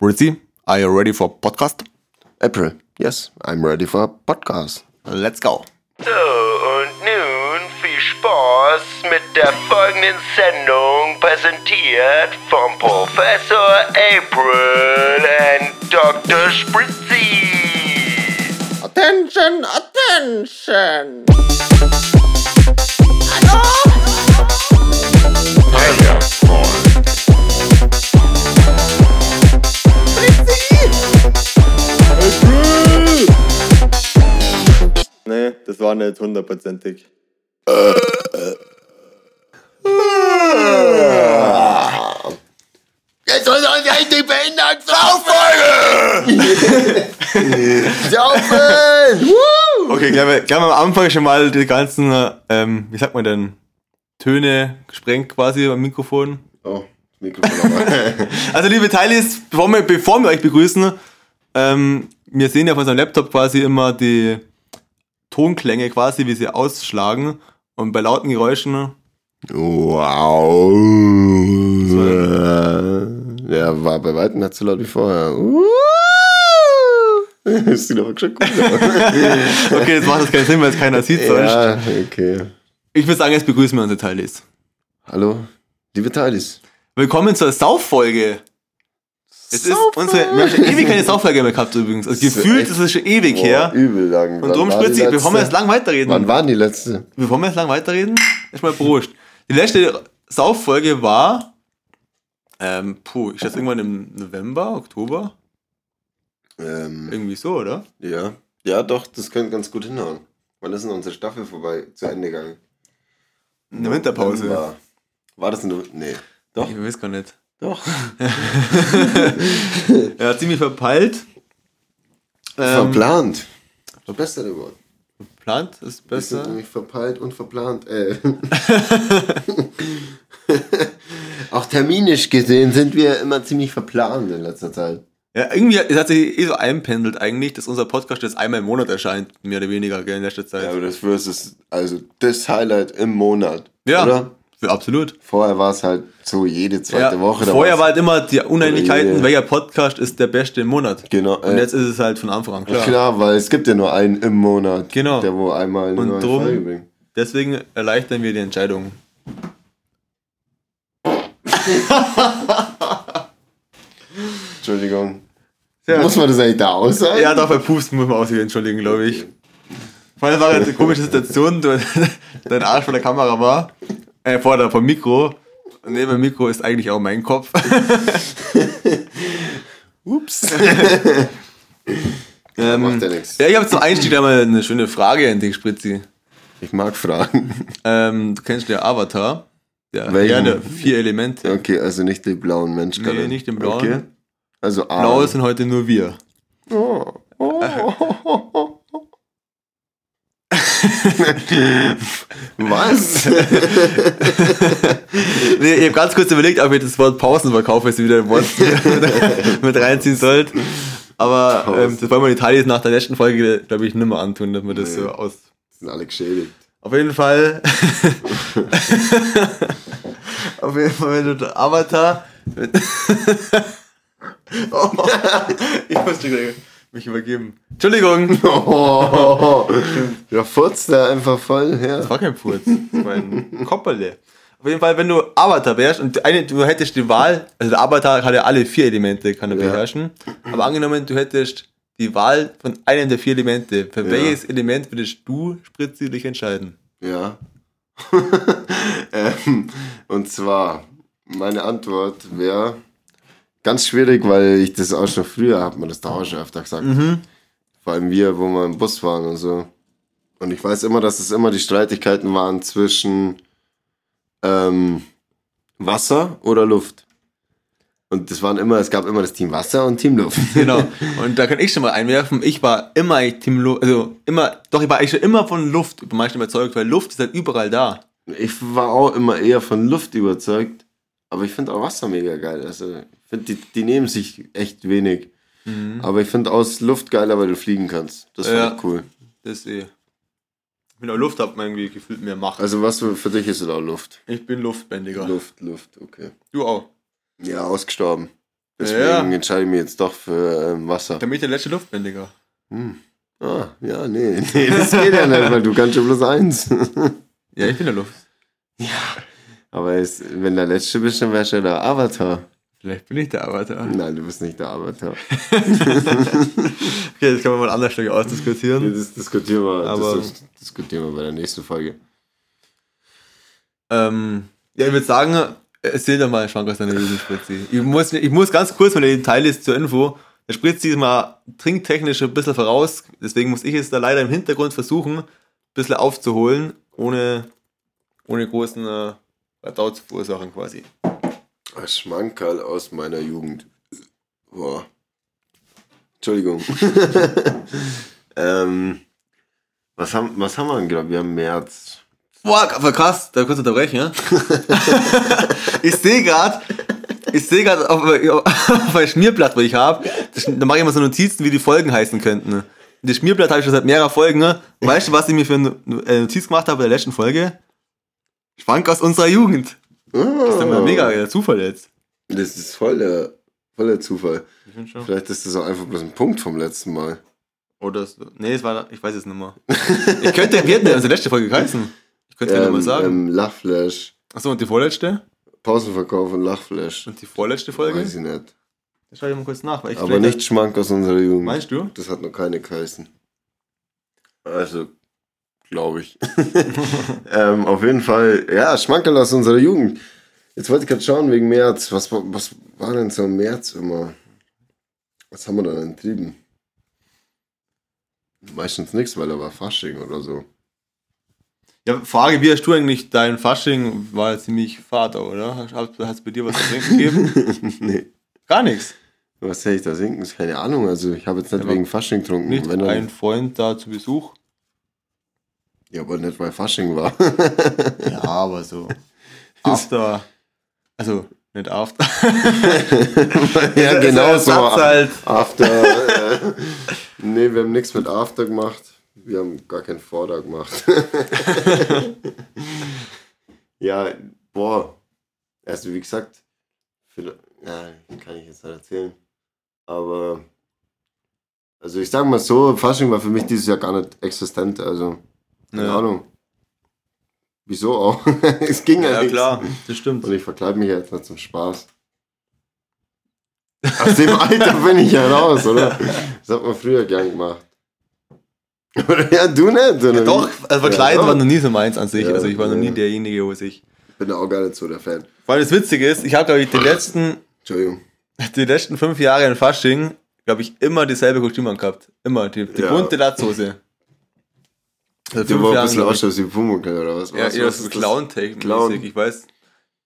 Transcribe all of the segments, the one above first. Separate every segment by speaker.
Speaker 1: Rizzy, are you ready for podcast?
Speaker 2: April, yes, I'm ready for a podcast.
Speaker 1: Let's go.
Speaker 3: So, und nun viel Spaß mit der folgenden Sendung, präsentiert vom Professor April und Dr. Spritzy.
Speaker 2: Attention, attention!
Speaker 1: Nee, das war nicht hundertprozentig.
Speaker 2: Jetzt soll uns endlich behindert Saufolge! Saufen!
Speaker 1: Okay, gleich mal, gleich mal am Anfang schon mal die ganzen, ähm, wie sagt man denn, Töne gesprengt quasi am Mikrofon.
Speaker 2: Oh, Mikrofon nochmal.
Speaker 1: Also liebe Teilis, bevor wir, bevor wir euch begrüßen, ähm, wir sehen ja auf unserem Laptop quasi immer die Tonklänge quasi, wie sie ausschlagen. Und bei lauten Geräuschen,
Speaker 2: wow. Ja, war bei weitem nicht so laut wie vorher. Das sieht aber schon gut aus.
Speaker 1: okay, jetzt macht das keinen Sinn, weil es keiner sieht sonst.
Speaker 2: Ja, okay.
Speaker 1: Ich würde sagen, jetzt begrüßen wir unsere Teilis.
Speaker 2: Hallo, liebe Teilis.
Speaker 1: Willkommen zur Sauffolge. Es ist unsere, wir haben schon ewig keine Sauffolge mehr gehabt übrigens. Also gefühlt ist es schon ewig
Speaker 2: Boah,
Speaker 1: her.
Speaker 2: übel lang.
Speaker 1: Und darum Spritzi, bevor wir jetzt lang weiterreden.
Speaker 2: Wann war die letzte?
Speaker 1: Bevor wir jetzt lang weiterreden, erstmal Prost. Die letzte Sauffolge war, ähm, puh, ich schätze irgendwann im November, Oktober,
Speaker 2: Ähm,
Speaker 1: irgendwie so, oder?
Speaker 2: ja. Ja, doch, das könnte ganz gut hinhauen. Wann ist denn unsere Staffel vorbei, zu Ende gegangen?
Speaker 1: In der Winterpause.
Speaker 2: War, war das in der Nee. Doch,
Speaker 1: Ich weiß gar nicht.
Speaker 2: Doch.
Speaker 1: Er hat ziemlich verpeilt. Ähm,
Speaker 2: Verplant. Verbesserte Wort.
Speaker 1: Verplant ist
Speaker 2: Wir sind
Speaker 1: besser.
Speaker 2: nämlich verpeilt und verplant. Äh. Auch terminisch gesehen sind wir immer ziemlich verplant in letzter Zeit.
Speaker 1: Ja, irgendwie es hat sich eh so einpendelt eigentlich, dass unser Podcast jetzt einmal im Monat erscheint, mehr oder weniger, gell, in letzter Zeit.
Speaker 2: Ja, aber das ist also das Highlight im Monat.
Speaker 1: Ja,
Speaker 2: Oder?
Speaker 1: Absolut.
Speaker 2: Vorher war es halt so jede zweite
Speaker 1: Ja,
Speaker 2: Woche.
Speaker 1: vorher war halt immer die Uneinigkeiten, welcher Podcast ist der beste im Monat.
Speaker 2: Genau.
Speaker 1: Und
Speaker 2: äh,
Speaker 1: jetzt ist es halt von Anfang an klar.
Speaker 2: Klar, weil es gibt ja nur einen im Monat.
Speaker 1: Genau.
Speaker 2: Der wo einmal eine
Speaker 1: Und
Speaker 2: neue
Speaker 1: drum-
Speaker 2: Folge bringt.
Speaker 1: Deswegen erleichtern wir die Entscheidung.
Speaker 2: Entschuldigung.
Speaker 1: Ja.
Speaker 2: Muss man das eigentlich da aussagen?
Speaker 1: Ja, doch, bei Pusten muss man sich entschuldigen, glaube ich. Vor allem war eine komische Situation, dein Arsch vor der Kamera war, äh, vor der, vom Mikro. Und neben dem Mikro ist eigentlich auch mein Kopf.
Speaker 2: Ups.
Speaker 1: ähm,
Speaker 2: Macht ja nichts.
Speaker 1: ja, ich habe zum Einstieg einmal eine schöne Frage an dich, Spritzi.
Speaker 2: Ich mag Fragen.
Speaker 1: Ähm, du kennst ja Avatar.
Speaker 2: Welchen?
Speaker 1: Herr der vier Elemente.
Speaker 2: Okay, also nicht die blauen Menschen.
Speaker 1: Nee, nicht den blauen.
Speaker 2: Okay. Also A.
Speaker 1: Blau sind heute nur wir.
Speaker 2: Oh. Oh. Was?
Speaker 1: Nee, ich habe ganz kurz überlegt, ob ich das Wort Pausenverkauf jetzt wieder im Wort mit reinziehen sollte. Aber ähm, das wollen wir die Italien nach der letzten Folge, glaube ich, nimmer antun, dass wir das so aus.
Speaker 2: sind alle geschädigt.
Speaker 1: Auf jeden Fall. Auf jeden Fall, wenn du der Avatar. Oh, ich musste gleich mich übergeben. Entschuldigung.
Speaker 2: Oh. Ja, furzt da einfach voll her.
Speaker 1: Das war kein Furz, das war ein Kopperle. Auf jeden Fall, wenn du Avatar wärst und eine, du hättest die Wahl, also der Avatar hat ja alle vier Elemente, kann er
Speaker 2: Ja.
Speaker 1: beherrschen, aber angenommen, du hättest die Wahl von einem der vier Elemente, für
Speaker 2: Ja.
Speaker 1: welches Element würdest du, Spritzi, dich entscheiden?
Speaker 2: Ja. ähm, und zwar, meine Antwort wäre ganz schwierig, weil ich das auch schon früher, hat man das da auch schon öfter gesagt. Vor allem wir, wo wir im Bus fahren und so. Und ich weiß immer, dass es immer die Streitigkeiten waren zwischen ähm, Wasser oder Luft. Und das waren immer, es gab immer das Team Wasser und Team Luft.
Speaker 1: Genau. Und da kann ich schon mal einwerfen, ich war immer Team Luft, also immer, doch, ich war eigentlich schon immer von Luft meisten überzeugt, weil Luft ist halt überall da.
Speaker 2: Ich war auch immer eher von Luft überzeugt, aber ich finde auch Wasser mega geil. Also, finde, die, die nehmen sich echt wenig. Aber ich finde aus Luft geiler, weil du fliegen kannst. Das finde
Speaker 1: Ja.
Speaker 2: ich cool.
Speaker 1: Das eh. Mit der Luft hat man irgendwie gefühlt mehr Macht.
Speaker 2: Also, was für, für dich ist es auch Luft?
Speaker 1: ich bin Luftbändiger.
Speaker 2: Luft, Luft, okay.
Speaker 1: Du auch.
Speaker 2: Ja, ausgestorben. Deswegen
Speaker 1: Ja.
Speaker 2: entscheide ich mich jetzt doch für ähm, Wasser.
Speaker 1: Damit der letzte Luftbändiger.
Speaker 2: Ah, ja, nee, nee, das geht ja nicht, weil du kannst schon bloß eins.
Speaker 1: Ja, ich bin der Luft.
Speaker 2: Aber es, wenn der Letzte bist, dann wärst du ja der Avatar.
Speaker 1: Vielleicht bin ich der Avatar.
Speaker 2: Nein, du bist nicht der Avatar.
Speaker 1: Okay, das kann man mal an anderer Stelle ausdiskutieren.
Speaker 2: Das diskutieren wir,
Speaker 1: Aber-
Speaker 2: das diskutieren wir bei der nächsten Folge.
Speaker 1: Ähm, ja, ich würde sagen, erzähl doch mal Schwank aus deiner Jugend, Spritzi. Ich muss, ich muss ganz kurz, weil der Detail ist zur Info. Der Spritzi ist mal trinktechnisch ein bisschen voraus, deswegen muss ich jetzt da leider im Hintergrund versuchen, ein bisschen aufzuholen, ohne, ohne großen äh, Radau zu verursachen quasi.
Speaker 2: Schmankerl aus meiner Jugend. Boah. Entschuldigung. ähm, was, haben, was haben wir denn gerade? Wir haben März.
Speaker 1: Boah, aber krass, da kurz unterbrechen, ja? ich sehe gerade, ich sehe gerade auf, auf ein Schmierblatt, was ich habe, da mache ich immer so Notizen, wie die Folgen heißen könnten. Und das Schmierblatt habe ich schon seit mehreren Folgen. Ne? Weißt du, was ich mir für eine Notiz gemacht habe bei der letzten Folge? Schwank aus unserer Jugend. Das ist mal mega der Zufall jetzt.
Speaker 2: Das ist voll der, voll der Zufall.
Speaker 1: Ich find schon.
Speaker 2: Vielleicht ist das auch einfach bloß ein Punkt vom letzten Mal.
Speaker 1: Oder es, nee, es war, ich weiß es nicht mehr. Ich könnte, wir unsere letzte Folge geheißen? Ich könnte ähm,
Speaker 2: Ähm,
Speaker 1: mal sagen.
Speaker 2: ähm, Lachflash.
Speaker 1: Achso, und die vorletzte?
Speaker 2: Pausenverkauf und Lachflash.
Speaker 1: Und die vorletzte Folge?
Speaker 2: Weiß ich nicht.
Speaker 1: Das schaue ich mal kurz nach. Weil ich
Speaker 2: Aber nicht Schmank aus unserer Jugend.
Speaker 1: Meinst du?
Speaker 2: Das hat noch keine geheißen. Also, glaube ich. ähm, auf jeden Fall, ja, Schmankerl aus unserer Jugend. Jetzt wollte ich gerade schauen wegen März. Was, war- was war denn so im März immer? Was haben wir da denn getrieben? Meistens nichts, weil da war Fasching oder so.
Speaker 1: Ja, Frage, wie hast du eigentlich dein Fasching? War ja ziemlich Vater, oder? Hast es bei dir was zu trinken gegeben?
Speaker 2: nee.
Speaker 1: Gar nichts.
Speaker 2: Was hätte ich da sinken? Ist keine Ahnung. Also, ich habe jetzt nicht
Speaker 1: Aber
Speaker 2: wegen Fasching getrunken.
Speaker 1: Nicht
Speaker 2: Wenn dann-
Speaker 1: ein Freund da zu Besuch.
Speaker 2: Ja, aber nicht, weil Fasching war.
Speaker 1: Ja, aber so. After. Also, nicht after.
Speaker 2: ja, genau so.
Speaker 1: halt.
Speaker 2: After. Äh, nee, wir haben nichts mit After gemacht. Wir haben gar keinen Vorder gemacht. ja, boah. Also wie gesagt, ja, kann ich jetzt nicht erzählen. Aber also ich sag mal so, Fasching war für mich dieses Jahr gar nicht existent. Also, keine
Speaker 1: Ja.
Speaker 2: Ahnung. Wieso auch? es ging ja,
Speaker 1: Ja,
Speaker 2: nichts.
Speaker 1: klar, das stimmt.
Speaker 2: Und ich verkleide mich ja jetzt nicht zum Spaß. Aus dem Alter bin ich ja raus, oder? Das hat man früher gern gemacht. Ja, du nicht, oder?
Speaker 1: Doch,
Speaker 2: wie?
Speaker 1: also verkleiden
Speaker 2: Ja,
Speaker 1: war noch nie so meins an sich.
Speaker 2: Ja,
Speaker 1: also ich war noch nie
Speaker 2: ja.
Speaker 1: derjenige, wo sich.
Speaker 2: Ich bin da auch gar nicht so der Fan.
Speaker 1: Weil das Witzige ist, ich habe, glaube ich, die letzten,
Speaker 2: Entschuldigung.
Speaker 1: die letzten fünf Jahre in Fasching, glaube ich, immer dieselbe Kostüm angehabt. Immer, die, die
Speaker 2: Ja.
Speaker 1: bunte Latzhose.
Speaker 2: Du
Speaker 1: fünf
Speaker 2: war ein bisschen ausschaust wie Pumuckl, oder was?
Speaker 1: Ja,
Speaker 2: was, ist das?
Speaker 1: Clown-mäßig.
Speaker 2: Clown.
Speaker 1: Ich weiß,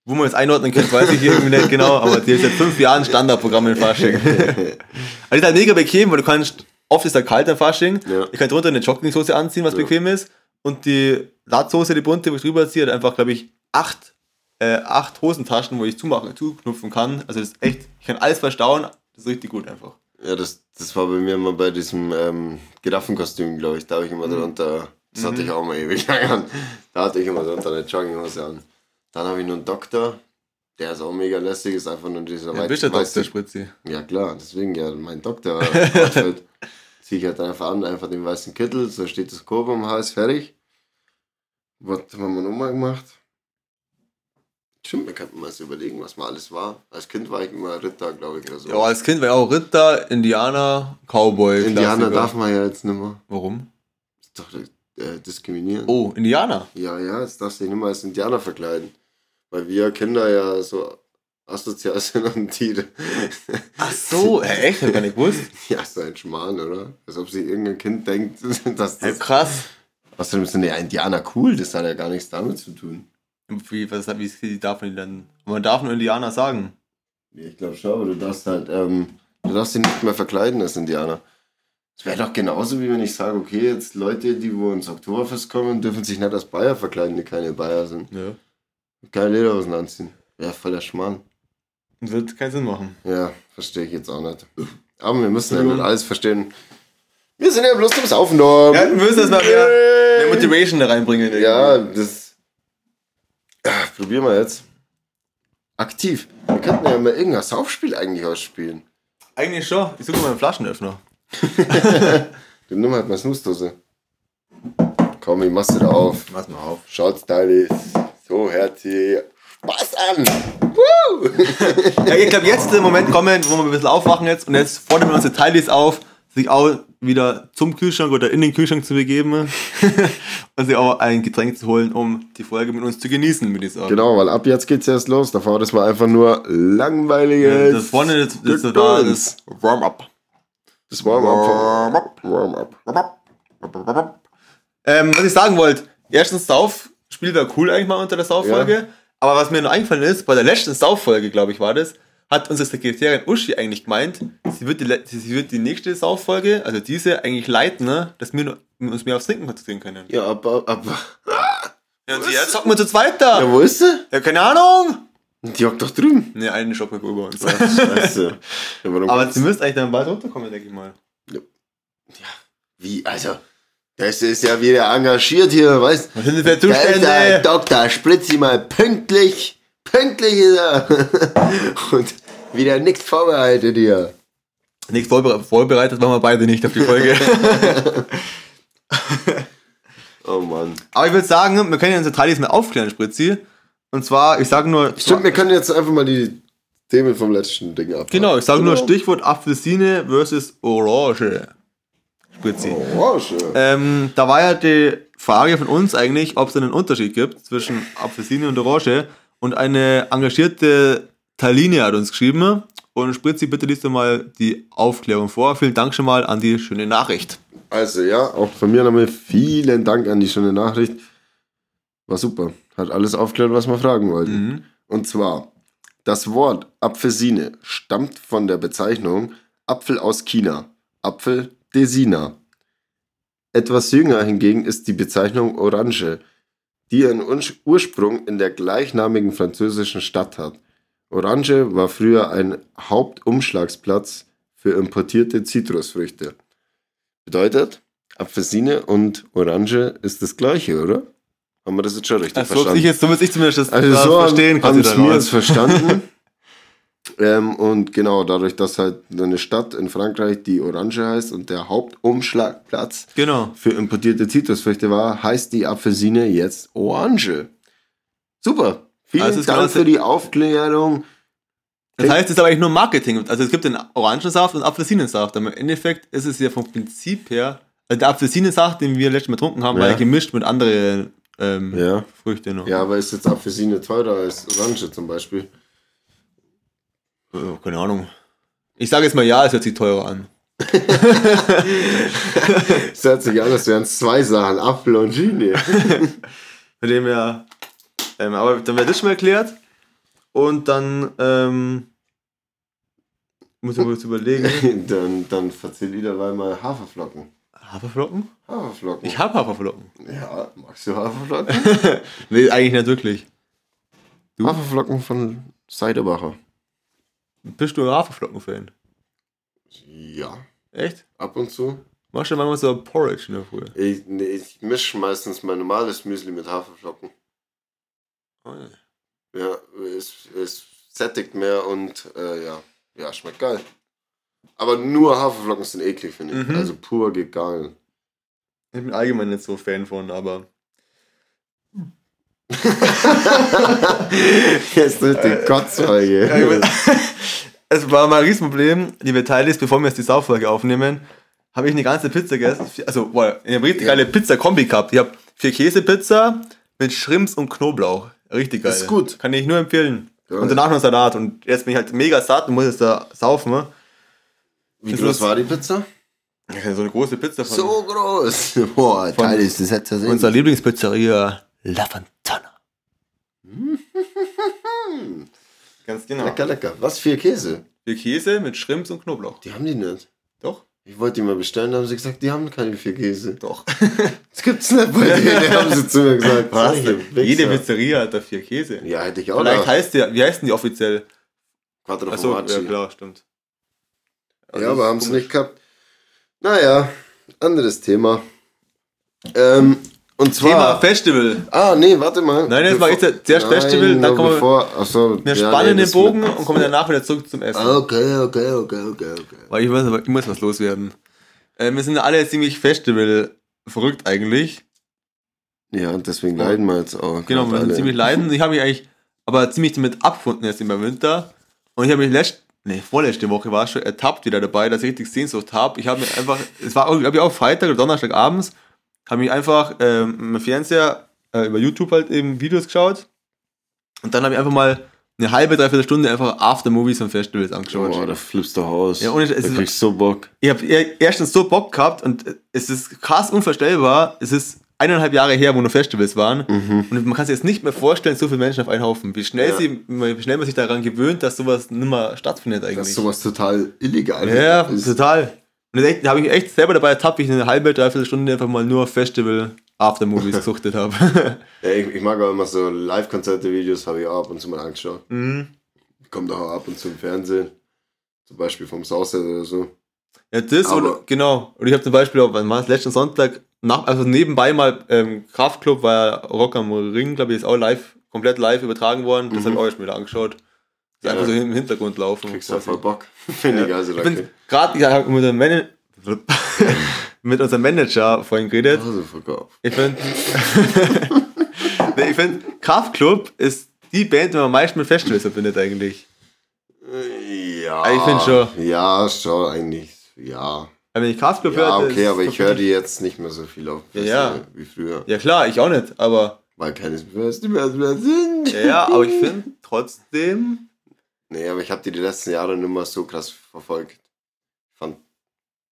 Speaker 1: wo man es einordnen könnte, weiß ich irgendwie nicht genau, aber die ist seit fünf Jahren Standardprogramm in Fasching. also ist halt mega bequem, weil du kannst, oft ist halt kalt im Fasching,
Speaker 2: Ja.
Speaker 1: ich kann drunter eine Jogginghose anziehen, was
Speaker 2: Ja.
Speaker 1: bequem ist, und die Latzhose, die bunte, wo ich drüber ziehe, hat einfach, glaube ich, acht, äh, acht Hosentaschen, wo ich zumachen, zuknupfen kann. Also das ist echt, ich kann alles verstauen, das ist richtig gut einfach.
Speaker 2: Ja, das, das war bei mir immer bei diesem ähm, Giraffenkostüm, glaube ich. Da habe ich
Speaker 1: Mhm.
Speaker 2: immer drunter, das hatte ich auch mal ewig lang an. Da hatte ich immer drunter eine Jogginghose an. Dann habe ich nur einen Doktor, der ist auch mega lässig, ist einfach nur dieser
Speaker 1: Ja, bist
Speaker 2: weiße-
Speaker 1: Spritzi.
Speaker 2: Ja klar, deswegen ja mein Doktor Outfit. Zieh ich halt einfach an, einfach den weißen Kittel, so steht das Stethoskop am Hals, fertig. Was haben wir nochmal gemacht? Stimmt, wir könnten mal so überlegen, was mal alles war. Als Kind war ich immer Ritter, glaube ich, oder so.
Speaker 1: Ja, als Kind war ich auch Ritter, Indianer, Cowboy.
Speaker 2: Indianer
Speaker 1: Klassiker.
Speaker 2: darf man ja jetzt nicht mehr.
Speaker 1: Warum?
Speaker 2: Ist doch äh, diskriminieren.
Speaker 1: Oh, Indianer.
Speaker 2: Ja, ja, jetzt darfst du dich nicht mehr als Indianer verkleiden. Weil wir Kinder ja so asozial sind und Tiere.
Speaker 1: Ach so, hä, echt? Hab ich gar nicht gewusst.
Speaker 2: ja, so ein Schmarrn, oder? Als ob sich irgendein Kind denkt, dass das.
Speaker 1: krass.
Speaker 2: Außerdem sind ja Indianer cool, das hat ja gar nichts damit zu tun.
Speaker 1: Wie, was, wie, darf man die dann? Man darf nur Indianer sagen.
Speaker 2: Nee, Ich glaube schon, aber du darfst halt, ähm, du darfst dich nicht mehr verkleiden als Indianer. Es wäre doch genauso, wie wenn ich sage, okay, jetzt Leute, die wo ins Oktoberfest kommen, dürfen sich nicht als Bayer verkleiden, die keine Bayer sind.
Speaker 1: Ja.
Speaker 2: Keine Lederhosen anziehen. Wäre voll der Schmarrn.
Speaker 1: Wird keinen Sinn machen.
Speaker 2: Ja, verstehe ich jetzt auch nicht. Aber wir müssen ja nicht alles verstehen. Wir sind ja bloß zum Saufen da.
Speaker 1: Ja, wir müssen erstmal mehr, mehr Motivation da reinbringen. irgendwie.
Speaker 2: Ja, das. Ja, probieren wir jetzt. aktiv. Wir könnten ja mal irgendein Saufspiel eigentlich ausspielen.
Speaker 1: Eigentlich schon. Ich suche mal einen Flaschenöffner.
Speaker 2: Du nimm halt mal Snusdose. Komm, ich mach's wieder auf.
Speaker 1: Mach's mal auf.
Speaker 2: Schaut, Stylis. So, herzlich. Spaß an!
Speaker 1: Ja, ich glaube, jetzt ist der Moment kommen, wo wir ein bisschen aufwachen jetzt und jetzt fordern wir unsere Teilis auf, sich auch wieder zum Kühlschrank oder in den Kühlschrank zu begeben und sich auch ein Getränk zu holen, um die Folge mit uns zu genießen, würde ich sagen.
Speaker 2: Genau, weil ab jetzt geht's erst los. Davor das war einfach nur langweiliges.
Speaker 1: Das vorne, das, das, da, das Warm-up.
Speaker 2: Das Warm-up. Warm-up.
Speaker 1: Ähm, was ich sagen wollte, erstens Sauf-Spiel wäre cool eigentlich mal unter der Sauffolge.
Speaker 2: Ja.
Speaker 1: Aber was mir noch eingefallen ist, bei der letzten Sauffolge, glaube ich, war das, hat unsere Sekretärin Uschi eigentlich gemeint, sie wird die, sie wird die nächste Sauffolge, also diese, eigentlich leiten, ne, dass wir nur- uns mehr aufs Trinken konzentrieren können.
Speaker 2: Ja, aber, aber.
Speaker 1: Ja, und sie, jetzt hocken wir zu zweit da.
Speaker 2: Ja, wo ist sie?
Speaker 1: Ja, keine Ahnung.
Speaker 2: Die hockt doch drüben.
Speaker 1: Ne, einen Stock über uns.
Speaker 2: Scheiße. Ja,
Speaker 1: Aber sie müsste eigentlich dann bald runterkommen, denke ich mal.
Speaker 2: Wie, also. Das ist ja wieder engagiert hier, weißt
Speaker 1: Was sind das für
Speaker 2: ist der
Speaker 1: Zustände?
Speaker 2: Dr. Spritzi mal pünktlich. Pünktlich ist er. Und wieder nichts vorbereitet hier.
Speaker 1: Nichts vorbere vorbereitet waren wir beide nicht auf die Folge.
Speaker 2: Oh Mann.
Speaker 1: Aber ich würde sagen, wir können ja unsere Teilis mal aufklären, Spritzi. Und zwar, ich sage nur.
Speaker 2: Stimmt, wir können jetzt einfach mal die Themen vom letzten Ding ab.
Speaker 1: Genau, ich sage nur
Speaker 2: Genau.
Speaker 1: Stichwort Apfelsine versus Orange. Spritzi.
Speaker 2: Orange.
Speaker 1: Ähm, da war ja die Frage von uns eigentlich, ob es einen Unterschied gibt zwischen Apfelsine und Orange. Und eine engagierte Taline hat uns geschrieben. Und Spritzi, bitte liest du mal die Aufklärung vor. Vielen Dank schon mal an die schöne Nachricht.
Speaker 2: Also ja, auch von mir nochmal vielen Dank an die schöne Nachricht. War super. Hat alles aufgeklärt, was wir fragen wollten. Und zwar, das Wort Apfelsine stammt von der Bezeichnung Apfel aus China. Apfel Desina. Etwas jünger hingegen ist die Bezeichnung Orange, die ihren Urs- Ursprung in der gleichnamigen französischen Stadt hat. Orange war früher ein Hauptumschlagsplatz für importierte Zitrusfrüchte. Bedeutet, Apfelsine und Orange ist das gleiche, oder? Haben wir das jetzt schon richtig
Speaker 1: Das so
Speaker 2: verstanden?
Speaker 1: ich jetzt, so würde ich zumindest das
Speaker 2: Also so
Speaker 1: verstehen
Speaker 2: haben es mir jetzt verstanden. ähm, und genau, dadurch, dass halt eine Stadt in Frankreich, die Orange heißt und der Hauptumschlagplatz
Speaker 1: Genau.
Speaker 2: für importierte Zitrusfrüchte war, heißt die Apfelsine jetzt Orange. Super. Vielen
Speaker 1: Also
Speaker 2: Dank für die Aufklärung.
Speaker 1: Das heißt, es ist aber eigentlich nur Marketing. Also es gibt den Orangensaft und Apfelsinensaft. Aber im Endeffekt ist es ja vom Prinzip her, also der Apfelsinensaft, den wir letztes Mal getrunken haben, war
Speaker 2: Ja.
Speaker 1: ja gemischt mit anderen ähm,
Speaker 2: Ja.
Speaker 1: Früchten noch.
Speaker 2: Ja, aber ist jetzt Apfelsine teurer als Orange zum Beispiel?
Speaker 1: Äh, keine Ahnung. Ich sage jetzt mal ja, es hört sich teurer an.
Speaker 2: Es hört sich an, als wären es zwei Sachen, Apfel und Genie.
Speaker 1: Von dem her, ähm, aber dann wird das schon mal erklärt. Und dann ähm, muss ich mal kurz überlegen.
Speaker 2: dann, dann verzähl wieder mal Haferflocken.
Speaker 1: Haferflocken?
Speaker 2: Haferflocken.
Speaker 1: Ich habe Haferflocken.
Speaker 2: Ja, magst du Haferflocken?
Speaker 1: Nee, eigentlich nicht wirklich.
Speaker 2: Haferflocken von Seidebacher.
Speaker 1: Bist du ein Haferflocken-Fan?
Speaker 2: Ja,
Speaker 1: Echt?
Speaker 2: ab und zu.
Speaker 1: Machst du manchmal so Porridge in der Früh?
Speaker 2: Ich, nee, ich mische meistens mein normales Müsli mit Haferflocken.
Speaker 1: Oh, ja.
Speaker 2: Ja, es, es sättigt mehr und äh, ja, ja, schmeckt geil. Aber nur Haferflocken sind eklig, finde ich.
Speaker 1: Mhm.
Speaker 2: Also pur geht gar nicht.
Speaker 1: Ich bin allgemein nicht so Fan von, aber.
Speaker 2: Jetzt durch die Kotzfolge.
Speaker 1: es war mal ein Riesenproblem, liebe Teilis, bevor wir jetzt die Sauffolge aufnehmen, habe ich eine ganze Pizza gegessen. Also, boah, ich habe richtig
Speaker 2: Ja.
Speaker 1: geile Pizza-Kombi gehabt. Ich habe vier Käsepizza mit Shrimps und Knoblauch. Richtig geil.
Speaker 2: Ist gut.
Speaker 1: Kann ich nur empfehlen.
Speaker 2: Geil.
Speaker 1: Und danach noch Salat. Und jetzt bin ich halt mega satt und muss jetzt da saufen.
Speaker 2: Wie
Speaker 1: Das
Speaker 2: groß war die Pizza?
Speaker 1: So eine große Pizza von
Speaker 2: So groß. Boah, Teil ist das hätte ja
Speaker 1: unserer Lieblingspizzeria La Fontana. Ganz genau.
Speaker 2: Lecker, lecker. Was, vier Käse?
Speaker 1: Vier Käse mit Shrimps und Knoblauch.
Speaker 2: Die haben die nicht.
Speaker 1: Doch?
Speaker 2: Ich wollte die mal bestellen, da haben sie gesagt, die haben keine vier Käse.
Speaker 1: Doch.
Speaker 2: Das gibt's nicht bei denen, haben sie zu mir gesagt. Solche
Speaker 1: Jede. Pizzeria hat da vier Käse.
Speaker 2: Ja, hätte ich auch
Speaker 1: Vielleicht
Speaker 2: noch.
Speaker 1: heißt der, wie heißt denn die offiziell?
Speaker 2: Quattro
Speaker 1: Achso, ja klar, stimmt.
Speaker 2: Ja, aber haben sie nicht gehabt. Naja, anderes Thema. Ähm, Und zwar.
Speaker 1: Thema Festival.
Speaker 2: Ah, nee, warte mal.
Speaker 1: Nein, jetzt mach ich zuerst Festival, dann kommen wir-
Speaker 2: bevor, achso,
Speaker 1: Wir
Speaker 2: ja,
Speaker 1: spannen
Speaker 2: nee,
Speaker 1: den Bogen und kommen danach wieder zurück zum Essen.
Speaker 2: Okay, okay, okay, okay, okay.
Speaker 1: Weil ich muss, ich muss was loswerden. Äh, wir sind alle ziemlich Festival verrückt eigentlich.
Speaker 2: Ja, und deswegen leiden wir jetzt auch.
Speaker 1: Genau, wir sind ziemlich leiden. Ich habe mich eigentlich aber ziemlich damit abgefunden jetzt im Winter. Und ich habe mich letzte, nee, vorletzte Woche war es schon ertappt wieder dabei, dass ich richtig Sehnsucht habe. Ich habe mir einfach, es war glaube ich auch Freitag oder Donnerstag abends, habe mich einfach ähm, im Fernseher äh, über YouTube halt eben Videos geschaut. Und dann habe ich einfach mal eine halbe, dreiviertel Stunde einfach Aftermovies von Festivals angeschaut.
Speaker 2: Boah, da flippst du aus.
Speaker 1: Ja, ohne- es
Speaker 2: da
Speaker 1: ist-
Speaker 2: kriegst so Bock.
Speaker 1: Ich habe erstens so Bock gehabt und es ist krass unvorstellbar. Es ist eineinhalb Jahre her, wo noch Festivals waren. Und man kann sich jetzt nicht mehr vorstellen, so viele Menschen auf einen Haufen. Wie schnell,
Speaker 2: Ja.
Speaker 1: sie, wie schnell man sich daran gewöhnt, dass sowas nicht mehr stattfindet eigentlich.
Speaker 2: sowas total illegal.
Speaker 1: ja,
Speaker 2: ist.
Speaker 1: total. Und da habe ich echt selber dabei ertappt, wie ich eine halbe, dreiviertel Stunde einfach mal nur Festival Aftermovies gesuchtet habe.
Speaker 2: Ja, ich, ich mag auch immer so Live-Konzerte-Videos, habe ich auch ab und zu mal angeschaut.
Speaker 1: mhm.
Speaker 2: Kommt auch ab und zu im Fernsehen. Zum Beispiel vom Sauset oder so.
Speaker 1: Ja, das oder, genau. Und ich habe zum Beispiel auch, wann war es, letzten Sonntag, nach, also nebenbei mal ähm, Kraftclub, war ja Rock am Ring, glaube ich, ist auch live, komplett live übertragen worden. Das
Speaker 2: Mhm.
Speaker 1: habe ich auch erst wieder angeschaut. Das
Speaker 2: Ja.
Speaker 1: einfach so im Hintergrund laufen.
Speaker 2: Kriegst du voll Bock. Finde ich also
Speaker 1: Ich
Speaker 2: da
Speaker 1: bin gerade ja, mit, unserem Man- mit unserem Manager vorhin geredet.
Speaker 2: Also.
Speaker 1: Ich finde, nee, ich find, Kraftclub ist die Band, die man am meisten mit Festivals verbindet eigentlich.
Speaker 2: Ja.
Speaker 1: Ah, ich find schon.
Speaker 2: Ja, schon eigentlich. Ja.
Speaker 1: Wenn ich Kraftclub
Speaker 2: Ja,
Speaker 1: höre,
Speaker 2: okay,
Speaker 1: das
Speaker 2: aber ich höre die jetzt nicht mehr so viel auf
Speaker 1: Ja, ja.
Speaker 2: wie früher.
Speaker 1: Ja klar, ich auch nicht, aber
Speaker 2: Weil keine Festivals mehr sind.
Speaker 1: ja, ja aber ich finde trotzdem
Speaker 2: Nee, aber ich habe die die letzten Jahre nicht mehr so krass verfolgt. Ich fand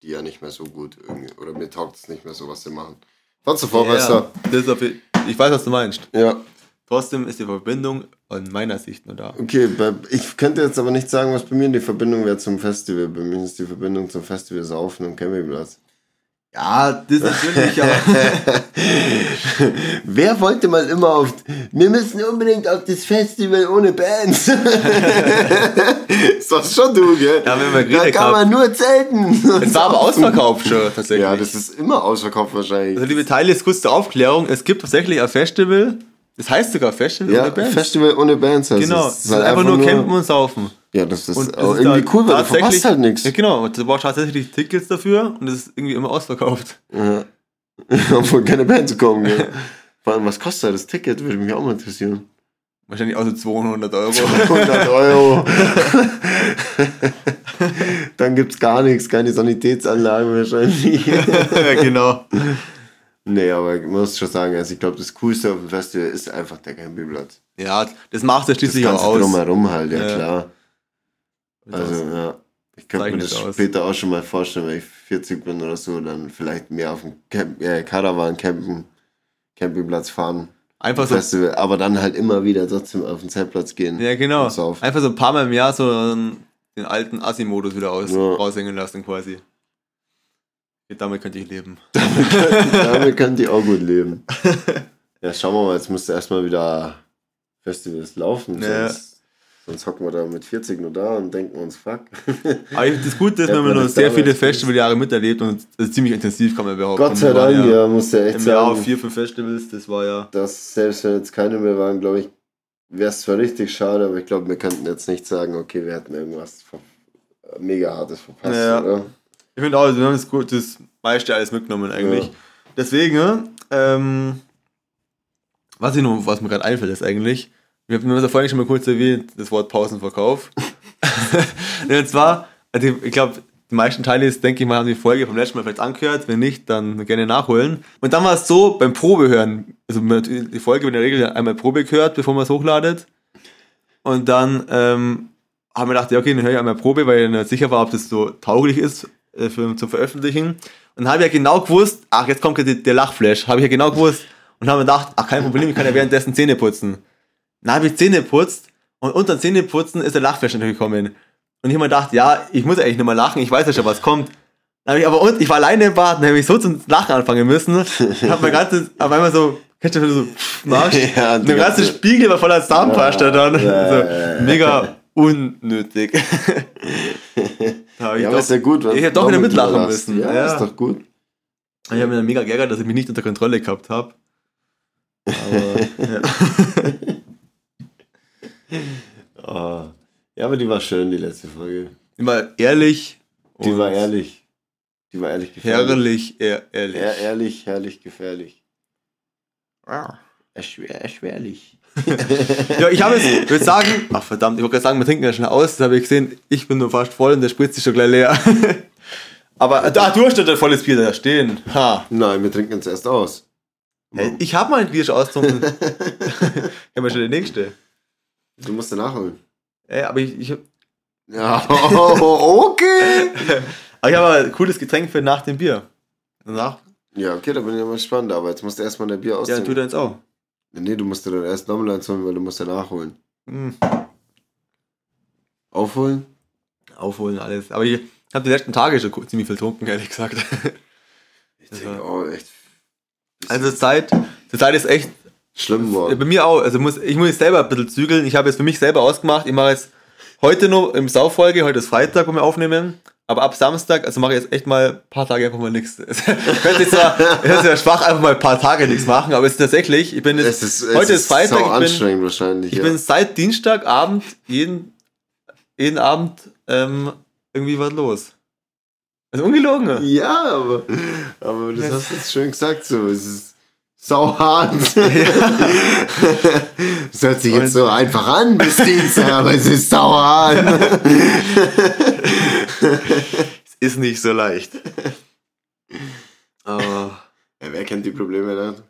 Speaker 2: die ja nicht mehr so gut irgendwie. Oder mir taugt es nicht mehr so, was sie machen. Fandst du vor
Speaker 1: Ja,
Speaker 2: besser?
Speaker 1: ich weiß, was du meinst.
Speaker 2: Ja.
Speaker 1: Trotzdem ist die Verbindung aus meiner Sicht nur da.
Speaker 2: Okay, ich könnte jetzt aber nicht sagen, was bei mir die Verbindung wäre zum Festival. Bei mir ist die Verbindung zum Festival Saufen und Campingplatz.
Speaker 1: Ja, das natürlich, aber
Speaker 2: Wer wollte mal immer auf. Wir müssen unbedingt auf das Festival ohne Bands. ist das schon du, gell?
Speaker 1: Ja, wenn wir
Speaker 2: da kann man nur zelten.
Speaker 1: es war aber ausverkauft schon tatsächlich.
Speaker 2: Ja, das ist immer ausverkauft wahrscheinlich.
Speaker 1: also liebe Teile, ist kurz zur Aufklärung, es gibt tatsächlich ein Festival, das heißt sogar Festival
Speaker 2: ja,
Speaker 1: ohne Bands.
Speaker 2: Festival ohne Bands. Also
Speaker 1: Genau,
Speaker 2: es
Speaker 1: es ist einfach nur campen und saufen.
Speaker 2: Ja, das ist
Speaker 1: Und
Speaker 2: auch
Speaker 1: es ist
Speaker 2: irgendwie
Speaker 1: da
Speaker 2: cool, weil du verpasst halt nichts.
Speaker 1: Ja, genau, und du brauchst tatsächlich Tickets dafür und es ist irgendwie immer ausverkauft.
Speaker 2: Ja. Obwohl keine Bands kommen. Ja. Vor allem, was kostet das Ticket? Würde mich auch mal interessieren.
Speaker 1: Wahrscheinlich auch so 200 Euro.
Speaker 2: 100 Euro. Dann gibt's gar nichts, keine Sanitätsanlagen wahrscheinlich.
Speaker 1: ja, genau.
Speaker 2: Nee, aber ich muss schon sagen, also ich glaube, das Coolste auf dem Festival ist einfach der Campingplatz.
Speaker 1: Ja, das macht
Speaker 2: Das
Speaker 1: schließlich auch
Speaker 2: Ganze
Speaker 1: aus.
Speaker 2: drumherum halt, ja,
Speaker 1: Ja.
Speaker 2: klar. Also, ja. Ich könnte mir das
Speaker 1: aus.
Speaker 2: später auch schon mal vorstellen, wenn ich 40 bin oder so, dann vielleicht mehr auf dem Camp äh, Caravan campen, Campingplatz fahren.
Speaker 1: Einfach so
Speaker 2: Festival, aber dann halt immer wieder trotzdem auf den Zeltplatz gehen.
Speaker 1: Ja, genau. Einfach so ein paar Mal im Jahr so den alten Assi-Modus wieder aus,
Speaker 2: Ja.
Speaker 1: raushängen lassen quasi. Damit könnte ich leben.
Speaker 2: Damit könnt ihr auch gut leben. Ja, schauen wir mal, jetzt müsste erstmal wieder Festivals laufen.
Speaker 1: Ja.
Speaker 2: Sonst, sonst hocken wir da mit 40 nur da und denken uns, fuck.
Speaker 1: Aber ich- das Gute ist,
Speaker 2: Ja,
Speaker 1: wir haben
Speaker 2: man
Speaker 1: noch sehr viele. Festivaljahre miterlebt und ziemlich intensiv, kann man behaupten.
Speaker 2: Gott sei Dank, ja, muss ja echt
Speaker 1: Im Jahr
Speaker 2: sagen,
Speaker 1: vier, fünf Festivals, das war ja.
Speaker 2: dass selbst wenn jetzt keine mehr waren, glaube ich, wäre es zwar richtig schade, aber ich glaube, wir könnten jetzt nicht sagen, okay, wir hätten irgendwas mega hartes verpasst,
Speaker 1: Ja.
Speaker 2: oder?
Speaker 1: Ich finde auch, wir haben das, gut, das meiste alles mitgenommen eigentlich.
Speaker 2: Ja.
Speaker 1: Deswegen, ähm, was, ich noch, was mir gerade einfällt, ist eigentlich, wir haben das ja vorhin schon mal kurz erwähnt, das Wort Pausenverkauf. Und zwar, also ich glaube, die meisten Teile, ist, denke ich mal, haben die Folge vom letzten Mal vielleicht angehört. Wenn nicht, dann gerne nachholen. Und dann war es so, beim Probehören, also die Folge wird in der Regel einmal Probe gehört, bevor man es hochladet. Und dann ähm, haben wir gedacht, ja, okay, dann höre ich einmal Probe, weil ich nicht sicher war, ob das so tauglich ist äh, für, zum Veröffentlichen. Und dann habe ich ja genau gewusst, ach, jetzt kommt der, der Lachflash, habe ich ja genau gewusst. Und habe mir gedacht, ach, kein Problem, ich kann ja währenddessen Zähne putzen. Dann habe ich Zähne putzt und unter den Zähneputzen ist der Lachflash natürlich gekommen. Und ich habe mir gedacht, ja, ich muss eigentlich nicht mehr lachen, ich weiß ja schon, was kommt. Dann habe ich aber und ich war alleine im Bad, dann habe ich so zum Lachen anfangen müssen. Hab mein ganzes, auf einmal so, kennst du wenn du so machst?
Speaker 2: Ja,
Speaker 1: und der ganze Spiegel war voller Zahnpasta dann.
Speaker 2: ja,
Speaker 1: so,
Speaker 2: ja, ja.
Speaker 1: mega unnötig. da
Speaker 2: Ja,
Speaker 1: doch,
Speaker 2: ist ja gut.
Speaker 1: ich hätte doch wieder mitlachen müssen.
Speaker 2: Ja,
Speaker 1: Ja.
Speaker 2: ist doch gut.
Speaker 1: ich habe mir dann mega geärgert, dass ich mich nicht unter Kontrolle gehabt habe. Aber, ja.
Speaker 2: Oh. Ja, aber die war schön, die letzte Folge.
Speaker 1: Immer ehrlich.
Speaker 2: Die war ehrlich. Die war ehrlich gefährlich.
Speaker 1: Herrlich, ehr, ehrlich.
Speaker 2: Ehr, ehrlich, herrlich, gefährlich.
Speaker 1: Ja.
Speaker 2: Erschwer, erschwerlich.
Speaker 1: Ja, ich habe es, ich würde sagen, ach verdammt, ich wollte gerade sagen, wir trinken ja schnell aus, das habe ich gesehen, ich bin nur fast voll und der spritzt sich schon gleich leer. Aber da, du hast ja ein volles Bier da stehen. Ha.
Speaker 2: Nein, wir trinken uns erst aus.
Speaker 1: Hey, ich habe mein Bier schon ausgetrunken. ich habe schon die nächste.
Speaker 2: Du musst ja nachholen.
Speaker 1: Ey, aber ich, ich,
Speaker 2: Ja, okay.
Speaker 1: aber ich habe ein cooles Getränk für nach dem Bier. Danach,
Speaker 2: Ja, okay, da bin ich ja mal gespannt, aber jetzt musst du erstmal dein Bier
Speaker 1: ja,
Speaker 2: austrinken.
Speaker 1: tut er jetzt auch.
Speaker 2: Nee, du musst dir dann erst nochmal eins holen, weil du musst ja nachholen.
Speaker 1: Hm,
Speaker 2: Aufholen?
Speaker 1: aufholen, alles. Aber ich habe die letzten Tage schon ziemlich viel getrunken, ehrlich gesagt.
Speaker 2: Ich denke,
Speaker 1: war-
Speaker 2: oh, echt
Speaker 1: Also die Zeit, die Zeit ist echt
Speaker 2: schlimm
Speaker 1: Ja,
Speaker 2: geworden.
Speaker 1: bei mir auch. Also muss, ich muss jetzt selber ein bisschen zügeln. Ich habe jetzt für mich selber ausgemacht. Ich mache jetzt heute nur im Sauffolge, heute ist Freitag, wo wir aufnehmen. Aber ab Samstag, also mache ich jetzt echt mal ein paar Tage einfach mal nichts. Es hört sich zwar, es hört sich ja schwach, einfach mal ein paar Tage nichts machen, aber es ist tatsächlich, ich bin jetzt,
Speaker 2: Es ist, es
Speaker 1: heute ist Freitag, ich bin,
Speaker 2: anstrengend wahrscheinlich.
Speaker 1: ich
Speaker 2: ja.
Speaker 1: bin seit Dienstagabend jeden, jeden Abend ähm, irgendwie was los. Also ungelogen.
Speaker 2: Ja, aber, aber das hast du jetzt schön gesagt so. Es ist sau hart. Es hört sich jetzt so einfach an bis Dienstag, aber es ist sau hart.
Speaker 1: Ist nicht so leicht. Aber
Speaker 2: Ja, wer kennt die Probleme nicht?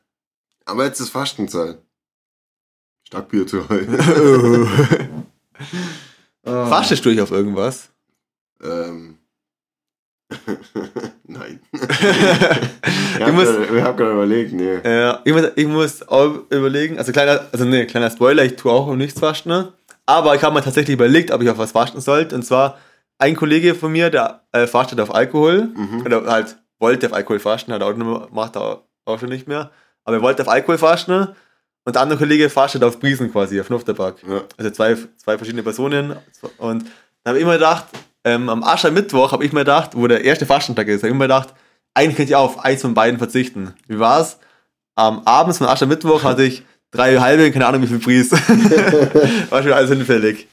Speaker 2: Aber jetzt ist Fastenzeit. Starkbier zu heute.
Speaker 1: fastest du dich auf irgendwas?
Speaker 2: Ähm. Nein.
Speaker 1: Ich
Speaker 2: hab
Speaker 1: muss-
Speaker 2: grad- ich hab gerade überlegt, nee.
Speaker 1: Ja, ich muss, ich muss auch überlegen, also kleiner, also nee, kleiner Spoiler, ich tue auch um nichts fasten, ne? aber ich habe mir tatsächlich überlegt, ob ich auf was fasten sollte. Und zwar ein Kollege von mir, der äh, fastet auf Alkohol, oder halt wollte auf Alkohol fasten, hat auch nicht mehr, macht er auch schon nicht mehr, aber er wollte auf Alkohol fasten und der andere Kollege fastet auf Briesen quasi, auf Nufterback.
Speaker 2: Ja.
Speaker 1: Also zwei, zwei verschiedene Personen. Und dann habe ich immer gedacht, ähm, am Aschermittwoch habe ich mir gedacht, wo der erste Fastentag ist, habe ich mir gedacht, eigentlich könnte ich auf eins von beiden verzichten. Wie war's? Am Abend von Aschermittwoch hatte ich drei halbe, keine Ahnung wie viel Pries. War schon alles hinfällig.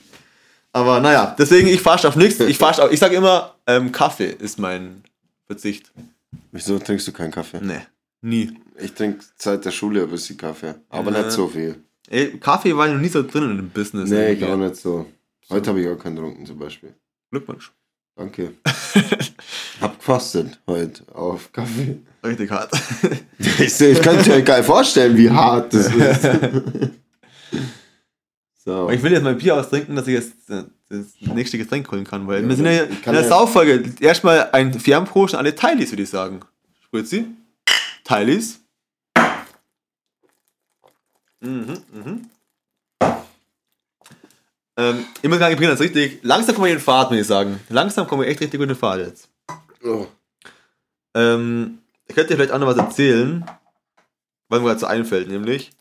Speaker 1: Aber naja, deswegen ich faste auf nichts. Ich faste auf, ich sage immer, ähm, Kaffee ist mein Verzicht.
Speaker 2: Wieso trinkst du keinen Kaffee?
Speaker 1: Nee, nie.
Speaker 2: Ich trinke seit der Schule ein bisschen Kaffee. Aber
Speaker 1: Ja.
Speaker 2: nicht so viel.
Speaker 1: Ey, Kaffee war ich noch nie so drin in dem Business.
Speaker 2: Nee, ich auch nicht so. Heute habe ich auch keinen getrunken zum Beispiel.
Speaker 1: Glückwunsch.
Speaker 2: Danke. hab gefastet heute auf Kaffee.
Speaker 1: Richtig hart.
Speaker 2: Ich, ich kann es mir gar nicht vorstellen, wie hart das ist. So.
Speaker 1: Ich will jetzt mein Bier austrinken, dass ich jetzt äh, das nächste Getränk holen kann, weil wir sind ja in der
Speaker 2: ja-
Speaker 1: Sauffolge. Erstmal ein Fernprost an alle Teilis, würde ich sagen. Spritzi? Teilis? Mhm, mhm. Ähm, ich muss sagen, ich bringe das richtig. Langsam komme ich in den Fahrt, muss ich sagen. Langsam komme ich echt richtig gut in den Fahrt jetzt.
Speaker 2: oh.
Speaker 1: Ähm, ich könnte dir vielleicht auch noch was erzählen, was mir gerade so einfällt, nämlich.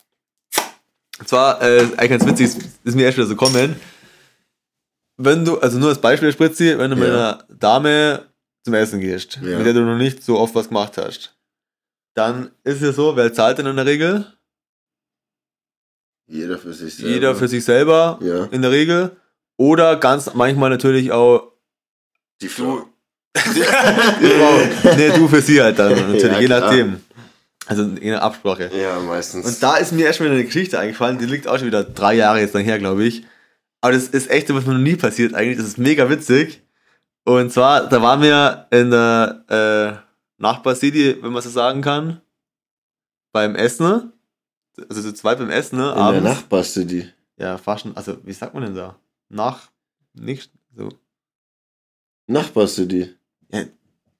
Speaker 1: Und zwar, äh, eigentlich ganz witzig, ist, mir erst wieder so kommen. Wenn du, also nur als Beispiel, Spritzi, wenn du mit
Speaker 2: Ja.
Speaker 1: einer Dame zum Essen gehst,
Speaker 2: Ja.
Speaker 1: mit der du noch nicht so oft was gemacht hast, dann ist es so, wer zahlt denn in der Regel?
Speaker 2: Jeder für sich selber.
Speaker 1: Jeder für sich selber,
Speaker 2: Ja.
Speaker 1: in der Regel. Oder ganz manchmal natürlich auch
Speaker 2: Die Frau.
Speaker 1: die Frau. nee, du für sie halt dann, natürlich,
Speaker 2: Ja,
Speaker 1: je
Speaker 2: klar.
Speaker 1: nachdem. Also in der Absprache.
Speaker 2: Ja, meistens.
Speaker 1: Und da ist mir erst mal eine Geschichte eingefallen, die liegt auch schon wieder drei Jahre jetzt lang her, glaube ich. Aber das ist echt so, was mir noch nie passiert eigentlich. Das ist mega witzig. Und zwar, da waren wir in der äh, Nachbar-City, wenn man so sagen kann, beim Essen. Also zu zweit beim Essen, ne?
Speaker 2: In der
Speaker 1: Abends.
Speaker 2: Nachbarcity.
Speaker 1: Ja, Faschen, also wie sagt man denn da? Nach, nicht, so.
Speaker 2: Nachbarcity.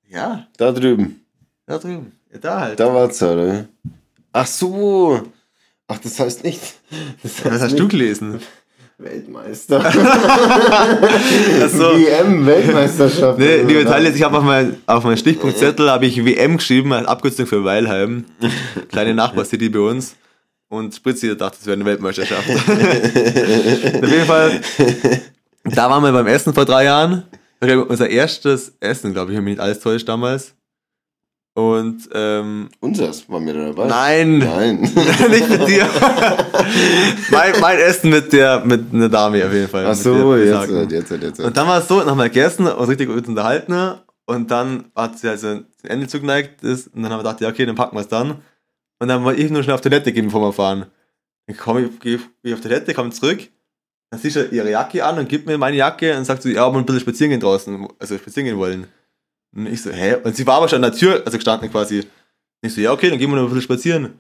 Speaker 1: Ja,
Speaker 2: Da drüben.
Speaker 1: Da drüben. Ja, da halt.
Speaker 2: Da war's, oder? Ach so. Ach, das heißt nicht. Das heißt
Speaker 1: Was hast
Speaker 2: nicht
Speaker 1: du gelesen?
Speaker 2: Weltmeister.
Speaker 1: so.
Speaker 2: WM-Weltmeisterschaft.
Speaker 1: Nee, liebe Teile, ich habe auf meinen auf mein Stichpunktzettel habe ich WM geschrieben, als Abkürzung für Weilheim. Kleine Nachbarcity bei uns. Und Spritzi dachte, es wäre eine Weltmeisterschaft. auf jeden Fall, da waren wir beim Essen vor drei Jahren. War unser erstes Essen, glaube ich, wenn mich nicht alles täuscht damals. Und, ähm,
Speaker 2: Unseres waren wir da dabei.
Speaker 1: nein,
Speaker 2: Nein.
Speaker 1: nicht mit dir. mein, mein Essen mit der, mit einer Dame auf jeden Fall.
Speaker 2: Ach so,
Speaker 1: der
Speaker 2: jetzt,
Speaker 1: besagten.
Speaker 2: jetzt, jetzt, jetzt.
Speaker 1: Und dann war es so, wir gegessen, uns richtig gut unterhalten und dann hat sie also zum Ende zugeneigt ist und dann haben wir gedacht, ja okay, dann packen wir es dann. Und dann wollte ich nur schnell auf Toilette gehen, bevor wir fahren. Dann komme ich, gehe ich auf Toilette, komme zurück, dann sieht sie ihre Jacke an und gibt mir meine Jacke und sagt so, ja, aber ein bisschen spazieren gehen draußen, also spazieren gehen wollen. Und ich so, hä? Und sie war aber schon an der Tür, also gestanden quasi. Und ich so, ja okay, dann gehen wir noch ein bisschen spazieren. Und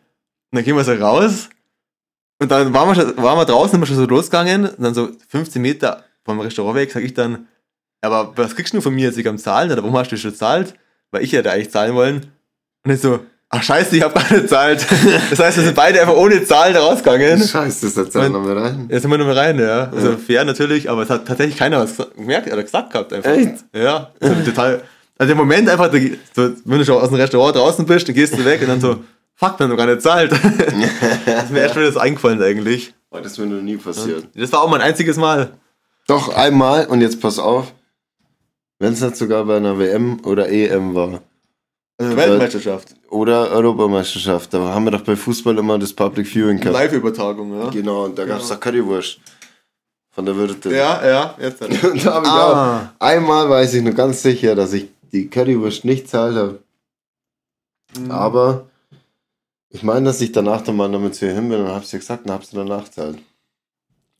Speaker 1: dann gehen wir so raus und dann waren wir, schon, waren wir draußen, sind wir schon so losgegangen und dann so 15 Meter vom Restaurant weg, sag ich dann, aber was kriegst du von mir jetzt? Ich am Zahlen? Oder warum hast du schon gezahlt? Weil ich hätte eigentlich zahlen wollen. Und ich so, ach scheiße, ich habe gar nicht gezahlt. Das heißt, wir sind beide einfach ohne Zahlen rausgegangen.
Speaker 2: Scheiße, das erzählen noch mal rein.
Speaker 1: Jetzt sind wir nur mal rein, ja. Also fair natürlich, aber es hat tatsächlich keiner was gemerkt oder gesagt gehabt einfach.
Speaker 2: Echt?
Speaker 1: Ja. Total. Also der Moment einfach, du- so, wenn du schon aus dem Restaurant draußen bist, dann gehst du weg und dann so, fuck, wir haben noch gar nicht gezahlt. das ist mir erst wieder das eingefallen eigentlich.
Speaker 2: Oh, das ist mir noch nie passiert.
Speaker 1: Das war auch mein einziges Mal.
Speaker 2: Doch, einmal, und jetzt pass auf, wenn es nicht sogar bei einer WM oder EM war.
Speaker 1: Also Weltmeisterschaft.
Speaker 2: Oder Europameisterschaft. Da haben wir doch bei Fußball immer das Public Viewing gehabt.
Speaker 1: Live-Übertragung, ja.
Speaker 2: Genau, und da gab es doch Currywurst. Von der Wirtin.
Speaker 1: Ja, ja, jetzt dann.
Speaker 2: Und da habe ich
Speaker 1: Ah.
Speaker 2: auch, einmal weiß ich nur ganz sicher, dass ich die Currywurst nicht zahlt habe.
Speaker 1: Mhm.
Speaker 2: Aber ich meine, dass ich danach dann mal damit zu ihr hin bin und habe sie gesagt, dann habe sie danach zahlt.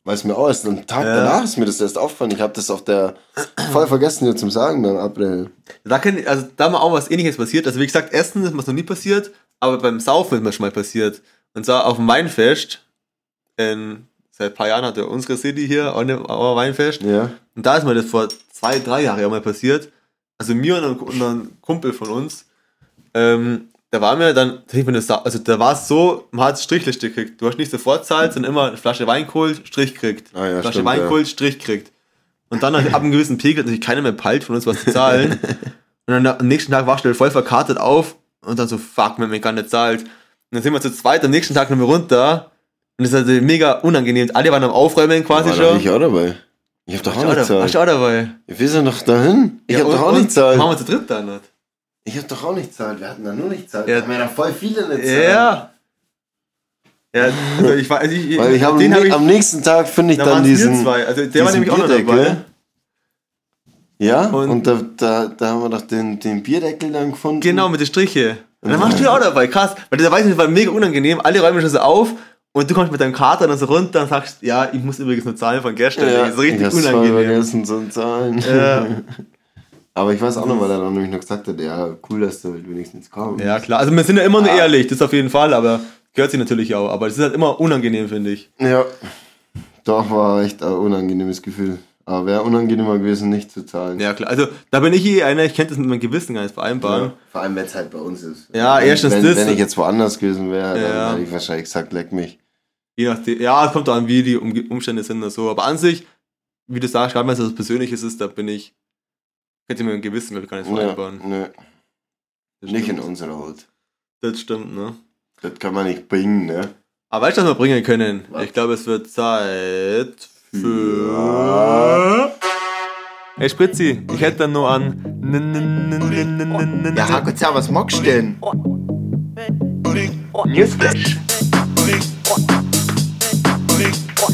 Speaker 2: Weil es mir auch erst einen Tag
Speaker 1: Ja.
Speaker 2: danach ist mir das erst aufgefallen. Ich habe das auf der voll vergessen hier zum Sagen beim April.
Speaker 1: Da kann, also da mal auch was ähnliches passiert. Also wie gesagt, Essen ist mir noch nie passiert, aber beim Saufen ist mir schon mal passiert. Und zwar auf dem Weinfest. In, seit ein paar Jahren hatte unsere City hier auch ein auch ein Weinfest.
Speaker 2: Ja.
Speaker 1: Und da ist mir das vor zwei, drei Jahren auch mal passiert. Also mir und einem, und einem Kumpel von uns. Ähm, da war mir dann, also da war es so, man hat Strichliste gekriegt. Du hast nicht sofort zahlt, sondern immer eine Flasche Wein geholt, Strich gekriegt.
Speaker 2: Ah ja,
Speaker 1: Flasche
Speaker 2: stimmt,
Speaker 1: Wein
Speaker 2: ja.
Speaker 1: geholt, Strich gekriegt. Und dann ab einem gewissen Pegel hat natürlich keiner mehr peilt von uns was zu zahlen. und dann am nächsten Tag warst du voll verkartet auf und dann so, fuck, wenn mir gar nicht zahlt. Und dann sind wir zu zweit am nächsten Tag nochmal runter. Und das ist also mega unangenehm. Alle waren am Aufräumen quasi
Speaker 2: War
Speaker 1: schon.
Speaker 2: ich auch dabei. Ich habe doch auch nicht
Speaker 1: auch- warst
Speaker 2: gezahlt.
Speaker 1: du auch dabei?
Speaker 2: Wir sind doch dahin. Ich
Speaker 1: Ja, und-
Speaker 2: doch auch nicht gezahlt.
Speaker 1: Machen wir zu dritt dann nicht.
Speaker 2: Ich habe doch auch nicht gezahlt. Wir hatten da nur nicht gezahlt.
Speaker 1: Ja.
Speaker 2: Ja. haben ja voll viele nicht gezahlt.
Speaker 1: Ja. Ja, also ich weiß, ich,
Speaker 2: Weil ich hab,
Speaker 1: den hab ich,
Speaker 2: am nächsten Tag finde ich
Speaker 1: da
Speaker 2: dann
Speaker 1: wir
Speaker 2: diesen.
Speaker 1: zwei. Also der war nämlich auch noch dabei.
Speaker 2: Ja,
Speaker 1: Und-
Speaker 2: und, da, da, da haben wir doch den, den Bierdeckel dann gefunden.
Speaker 1: Genau, mit den Striche. Und dann warst du auch dabei, krass. Weil da weiß ich, das war mega unangenehm. Alle räumen schon so auf und du kommst mit deinem Kater dann so runter und sagst, ja, ich muss übrigens nur zahlen von gestern.
Speaker 2: Ja,
Speaker 1: das ist richtig
Speaker 2: ich
Speaker 1: unangenehm.
Speaker 2: vergessen zu zahlen.
Speaker 1: Ja.
Speaker 2: Aber ich weiß auch noch, weil er dann nämlich noch gesagt hat, ja, cool, dass du halt wenigstens kommst.
Speaker 1: Ja, klar. Also wir sind ja immer nur
Speaker 2: Ah.
Speaker 1: ehrlich, das auf jeden Fall, aber gehört sich natürlich auch. Aber das ist halt immer unangenehm, finde ich.
Speaker 2: Ja. Doch, war echt ein unangenehmes Gefühl. Aber wäre unangenehmer gewesen, nicht zu zahlen.
Speaker 1: Ja, klar. Also da bin ich eh einer, ich könnte das mit meinem Gewissen gar nicht vereinbaren.
Speaker 2: Ja, Vor allem, wenn es halt bei uns ist.
Speaker 1: Ja, erstens
Speaker 2: wenn,
Speaker 1: das-
Speaker 2: Wenn ich jetzt woanders gewesen wäre,
Speaker 1: Ja.
Speaker 2: dann hätte ich wahrscheinlich gesagt, leck mich.
Speaker 1: Je nachdem, ja, es kommt auch an, wie die um Umstände sind oder so. Aber an sich, wie du sagst, gerade wenn es was Persönliches ist, da bin ich, könnte ich mir ein Gewissen, glaube ich, gar nicht vereinbaren.
Speaker 2: nö,
Speaker 1: Das
Speaker 2: nicht in unserer Haut.
Speaker 1: Das stimmt, ne?
Speaker 2: Das kann man nicht bringen, ne?
Speaker 1: Aber weißt du, was wir bringen können?
Speaker 2: Was?
Speaker 1: Ich glaube, es wird Zeit für. Hey Spritzi, ich hätte dann nur an.
Speaker 2: Ja, Gott sei was magst du denn?
Speaker 3: Newsflash.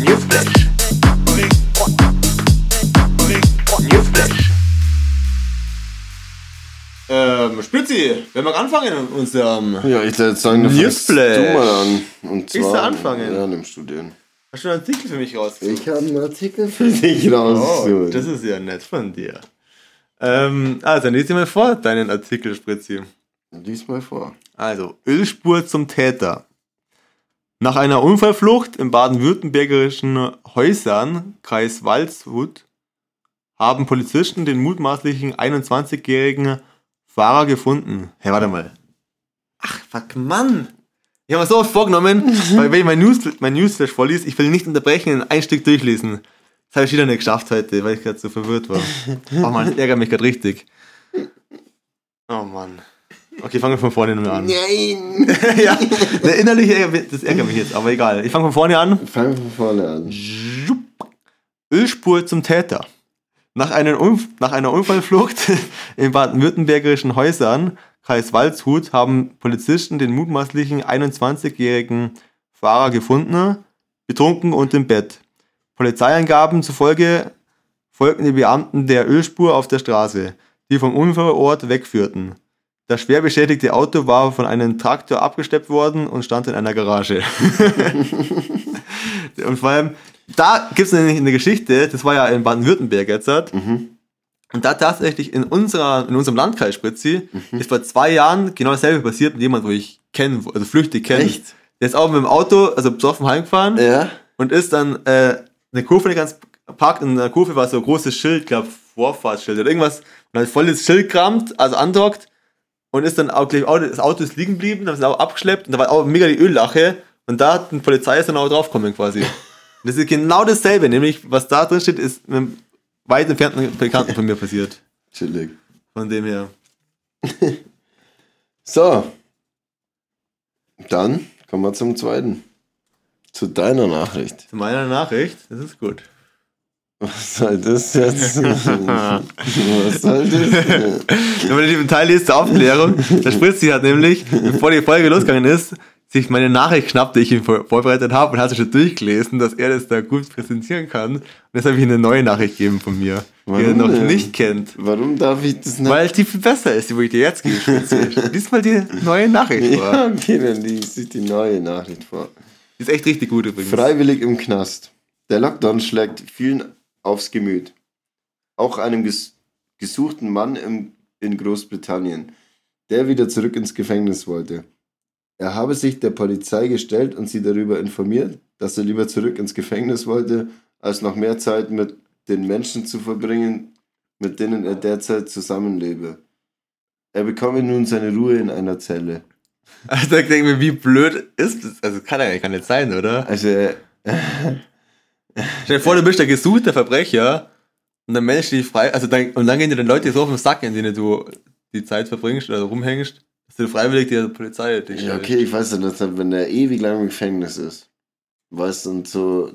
Speaker 3: Newsflash. Newsflash.
Speaker 1: Ähm, Spritzi, wenn wir anfangen in unserem.
Speaker 2: Ja, ich würde sagen, du fängst du mal an. Und
Speaker 1: Willst du
Speaker 2: zwar,
Speaker 1: anfangen?
Speaker 2: Ja, nimmst du den.
Speaker 1: Hast du einen Artikel für mich rausgesucht?
Speaker 2: Ich habe einen Artikel für dich
Speaker 1: Oh,
Speaker 2: rausgesucht.
Speaker 1: das ist ja nett von dir. Ähm, also, dann lese ich mal vor, deinen Artikel, Spritzi.
Speaker 2: Lies mal vor.
Speaker 1: Also, Ölspur zum Täter. Nach einer Unfallflucht im baden-württembergischen Häusern, Kreis Waldshut, haben Polizisten den mutmaßlichen 21-jährigen Fahrer gefunden. Hey, warte mal. Ach, fuck, Mann. Ich habe mir so oft vorgenommen, weil wenn ich mein, News, mein Newsflash vorliest, ich will nicht unterbrechen und ein Stück durchlesen. Das habe ich wieder nicht geschafft heute, weil ich gerade so verwirrt war. Oh Mann, das ärgert mich gerade richtig. Oh Mann. Okay, fangen wir von vorne nochmal an.
Speaker 2: Nein!
Speaker 1: ja, der innerliche, das ärgert mich jetzt, aber egal. Ich fange von vorne an.
Speaker 2: Fang von vorne an.
Speaker 1: Ölspur zum Täter. Nach, nach einer Unfallflucht in baden-württembergischen Häusern, Kreis Waldshut haben Polizisten den mutmaßlichen 21-jährigen Fahrer gefunden, betrunken und im Bett. Polizeiangaben zufolge folgten die Beamten der Ölspur auf der Straße, die vom Unfallort wegführten. Das schwer beschädigte Auto war von einem Traktor abgeschleppt worden und stand in einer Garage. und vor allem, da gibt es nämlich eine Geschichte, das war ja in Baden-Württemberg jetzt. hat. Und da tatsächlich in, unserer, in unserem Landkreis Spritzi ist vor zwei Jahren genau dasselbe passiert mit jemandem, wo ich kenne, also flüchtig kenne.
Speaker 2: Echt?
Speaker 1: Der ist auch mit dem Auto, also besoffen heimgefahren
Speaker 2: Ja.
Speaker 1: und ist dann äh, eine Kurve nicht ganz parkt in der Kurve war so ein großes Schild, glaub Vorfahrtsschild oder irgendwas und hat voll das Schild kramt, also andockt und ist dann auch gleich, Auto, das Auto ist liegen geblieben, dann ist es auch abgeschleppt und da war auch mega die Öllache und da hat die Polizei ist dann auch draufgekommen quasi. Und das ist genau dasselbe, nämlich was da drin steht, ist mit einem weit entfernten Bekannten von mir passiert.
Speaker 2: Chillig.
Speaker 1: Von dem her.
Speaker 2: So. Dann kommen wir zum zweiten. Zu deiner Nachricht.
Speaker 1: Zu meiner Nachricht, das ist gut.
Speaker 2: Was soll das jetzt? Was soll das?
Speaker 1: Wenn man den Teil liest zur Aufklärung, der Spritzi hat nämlich, bevor die Folge losgegangen ist, sich meine Nachricht geschnappt, die ich ihm vor- vorbereitet habe und hat sich schon durchgelesen, dass er das da gut präsentieren kann. Und jetzt habe ich ihm eine neue Nachricht gegeben von mir, die er
Speaker 2: Warum
Speaker 1: noch
Speaker 2: denn?
Speaker 1: nicht kennt.
Speaker 2: Warum darf ich das nicht?
Speaker 1: Weil die viel besser ist, die wo ich dir jetzt gebe. Spritzi. Lies mal die neue Nachricht vor.
Speaker 2: ja, okay, dann liest ich die neue Nachricht vor.
Speaker 1: Die ist echt richtig gut übrigens.
Speaker 2: Freiwillig im Knast. Der Lockdown schlägt vielen aufs Gemüt. Auch einem ges gesuchten Mann im, in Großbritannien, der wieder zurück ins Gefängnis wollte. Er habe sich der Polizei gestellt und sie darüber informiert, dass er lieber zurück ins Gefängnis wollte, als noch mehr Zeit mit den Menschen zu verbringen, mit denen er derzeit zusammenlebe. Er bekomme nun seine Ruhe in einer Zelle.
Speaker 1: Also ich denke mir, wie blöd ist das? Also kann ja eigentlich gar nicht sein, oder?
Speaker 2: Also, er-
Speaker 1: Stell dir vor, du bist der gesuchte Verbrecher und dann meldest du dich frei, also dann, und dann gehen dir dann Leute so auf den Sack, in denen du die Zeit verbringst oder rumhängst, dass du freiwillig die Polizei dich
Speaker 2: Ja, okay, ich weiß ja nicht, wenn der ewig lang im Gefängnis ist, weißt du, und so,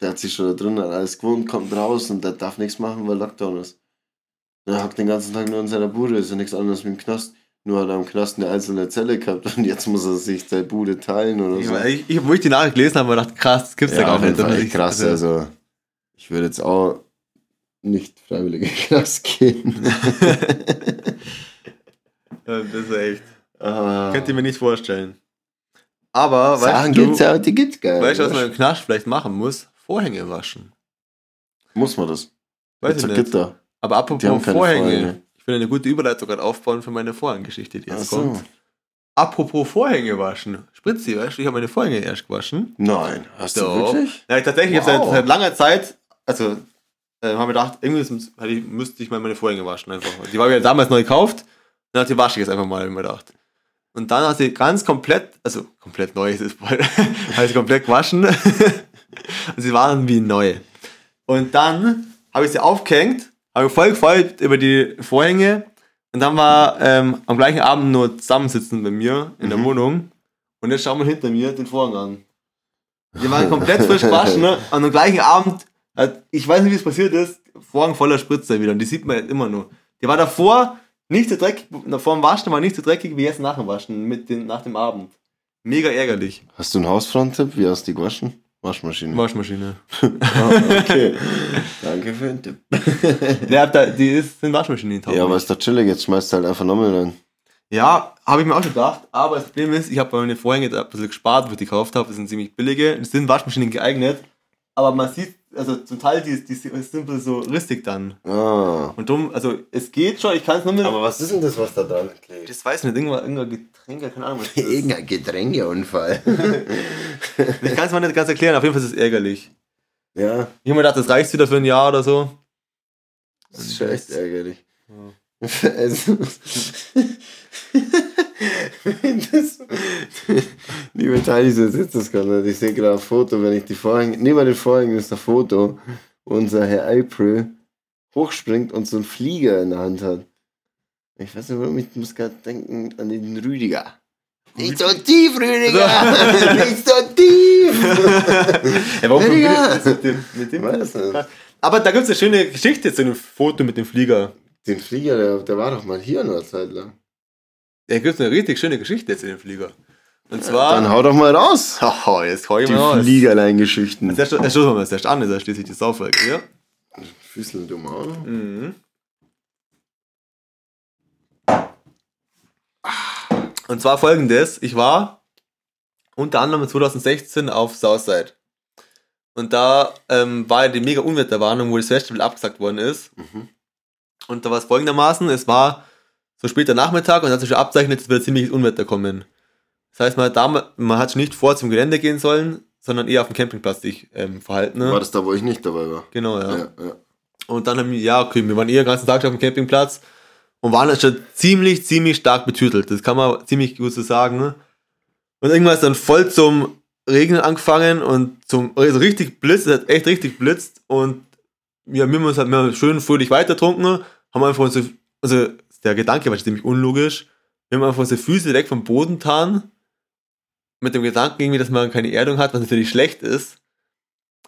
Speaker 2: der hat sich schon da drin, hat alles gewohnt, kommt raus und der darf nichts machen, weil Lockdown ist. Der hockt den ganzen Tag nur in seiner Bude, ist ja nichts anderes wie im Knast. Nur hat er im Knast eine einzelne Zelle gehabt und jetzt muss er sich seine Bude teilen oder
Speaker 1: Ich,
Speaker 2: so.
Speaker 1: ich, ich, wo ich die Nachricht gelesen habe, gedacht, krass, das gibt's ja,
Speaker 2: ja,
Speaker 1: gar nicht.
Speaker 2: Fall echt krass,
Speaker 1: also,
Speaker 2: also ich würde jetzt auch nicht freiwillig in den Knast gehen.
Speaker 1: das ist echt.
Speaker 2: Ah.
Speaker 1: Könnt ihr mir nicht vorstellen. Aber,
Speaker 2: Sachen
Speaker 1: weißt du,
Speaker 2: gibt's ja, die gibt's gar
Speaker 1: weißt du, was man im Knast vielleicht machen muss? Vorhänge waschen.
Speaker 2: Muss man das?
Speaker 1: Weiß
Speaker 2: Mit
Speaker 1: ich nicht.
Speaker 2: Gitter.
Speaker 1: Aber apropos Vorhänge.
Speaker 2: Vorhänge.
Speaker 1: Ich will eine gute Überleitung gerade aufbauen für meine Vorhanggeschichte, die jetzt
Speaker 2: so.
Speaker 1: kommt. Apropos Vorhänge waschen. Spritzi, weißt du, ich habe meine Vorhänge erst gewaschen.
Speaker 2: Nein, hast
Speaker 1: Doch.
Speaker 2: du wirklich?
Speaker 1: Ja, ich tatsächlich
Speaker 2: Wow.
Speaker 1: habe seit, seit langer Zeit, also äh, habe mir gedacht, irgendwie müsste ich mal meine Vorhänge waschen einfach. Die war ja damals neu gekauft, dann hat die wasche ich jetzt einfach mal, hab ich mir gedacht. Und dann hat sie ganz komplett, also komplett neu ist es hat sie komplett gewaschen und sie waren wie neu. Und dann habe ich sie aufgehängt, habe voll gefreut über die Vorhänge und dann war ähm, am gleichen Abend nur zusammensitzen bei mir in der Wohnung und jetzt schauen wir hinter mir den Vorhang an. Die waren komplett frisch gewaschen, ne? Und am gleichen Abend, ich weiß nicht, wie es passiert ist, Vorhang voller Spritzer wieder. Und die sieht man jetzt immer nur. Die war davor nicht so dreckig, vor dem Waschen war nicht so dreckig wie jetzt nach dem Waschen, mit den, nach dem Abend. Mega ärgerlich.
Speaker 2: Hast du einen Hausfrauentipp? Wie hast du die gewaschen? Waschmaschine.
Speaker 1: Waschmaschine.
Speaker 2: Ah, okay. Danke für den Tipp.
Speaker 1: Ja, da, die ist, sind Waschmaschinen tauglich.
Speaker 2: Ja, aber ist doch chillig, jetzt schmeißt du halt einfach nochmal rein.
Speaker 1: Ja, habe ich mir auch schon gedacht. Aber das Problem ist, ich habe meine Vorhänge da ein bisschen gespart, wo ich die gekauft habe. Das sind ziemlich billige. Das sind Waschmaschinen geeignet. Aber man sieht, also zum Teil, die, die bisschen so ristig dann.
Speaker 2: Ah.
Speaker 1: Und drum, also es geht schon, ich kann es nur mit.
Speaker 2: Aber was ist denn das, was da dran klebt?
Speaker 1: das weiß ich nicht, irgendwann, irgendein Getränk, keine Ahnung. Was.
Speaker 2: Irgendein Getränkeunfall.
Speaker 1: Ich kann es mal nicht ganz erklären, auf jeden Fall ist es ärgerlich.
Speaker 2: ja,
Speaker 1: Ich habe mir gedacht, das reicht wieder für ein Jahr oder so.
Speaker 2: das ist schon echt ärgerlich. Also, wenn das, liebe Teil, gerade nicht. Ich sehe gerade ein Foto, wenn ich die Vorhänge, neben den Vorhängen ist ein Foto, wo unser Herr April hochspringt und so einen Flieger in der Hand hat. Ich weiß nicht warum, ich muss gerade denken an den Rüdiger. Nicht so tief, Rüdiger! nicht so tief!
Speaker 1: Ja, warum
Speaker 2: Rüdiger!
Speaker 1: mit dem, mit dem
Speaker 2: Weiß nicht.
Speaker 1: Aber da gibt es eine schöne Geschichte zu einem Foto mit dem Flieger.
Speaker 2: Den Flieger, der, der war doch mal hier eine Zeit lang.
Speaker 1: Da gibt es eine richtig schöne Geschichte jetzt in dem Flieger. Und zwar.
Speaker 2: Dann hau doch mal raus.
Speaker 1: Oh, jetzt hau ich
Speaker 2: Die
Speaker 1: mal raus.
Speaker 2: Fliegerlein-Geschichten.
Speaker 1: Jetzt stoßen wir mal erst an, das ist schließlich die Sauffolge hier.
Speaker 2: Füßeln du mal.
Speaker 1: Mhm. Und zwar folgendes: Ich war unter anderem 2016 auf Southside. Und da ähm, war ja die mega Unwetterwarnung, wo das Festival abgesagt worden ist. Und da war es folgendermaßen: Es war so später Nachmittag und hat sich schon abzeichnet, es wird ziemliches Unwetter kommen. Das heißt, man hat, da, man hat nicht vor zum Gelände gehen sollen, sondern eher auf dem Campingplatz sich ähm, verhalten. Ne?
Speaker 2: War das da, wo ich nicht dabei war?
Speaker 1: Genau,
Speaker 2: Ja, ja.
Speaker 1: und dann haben wir, ja, okay, wir waren eh den ganzen Tag schon auf dem Campingplatz und waren jetzt schon ziemlich, ziemlich stark betütelt. Das kann man ziemlich gut so sagen. ne? Und irgendwann ist dann voll zum Regnen angefangen und zum also richtig blitzt, es hat echt richtig blitzt und ja, wir haben uns halt wir haben schön fröhlich weitertrunken, haben einfach unsere, also der Gedanke war ziemlich unlogisch, wir haben einfach unsere Füße weg vom Boden getan, mit dem Gedanken irgendwie, dass man keine Erdung hat, was natürlich schlecht ist.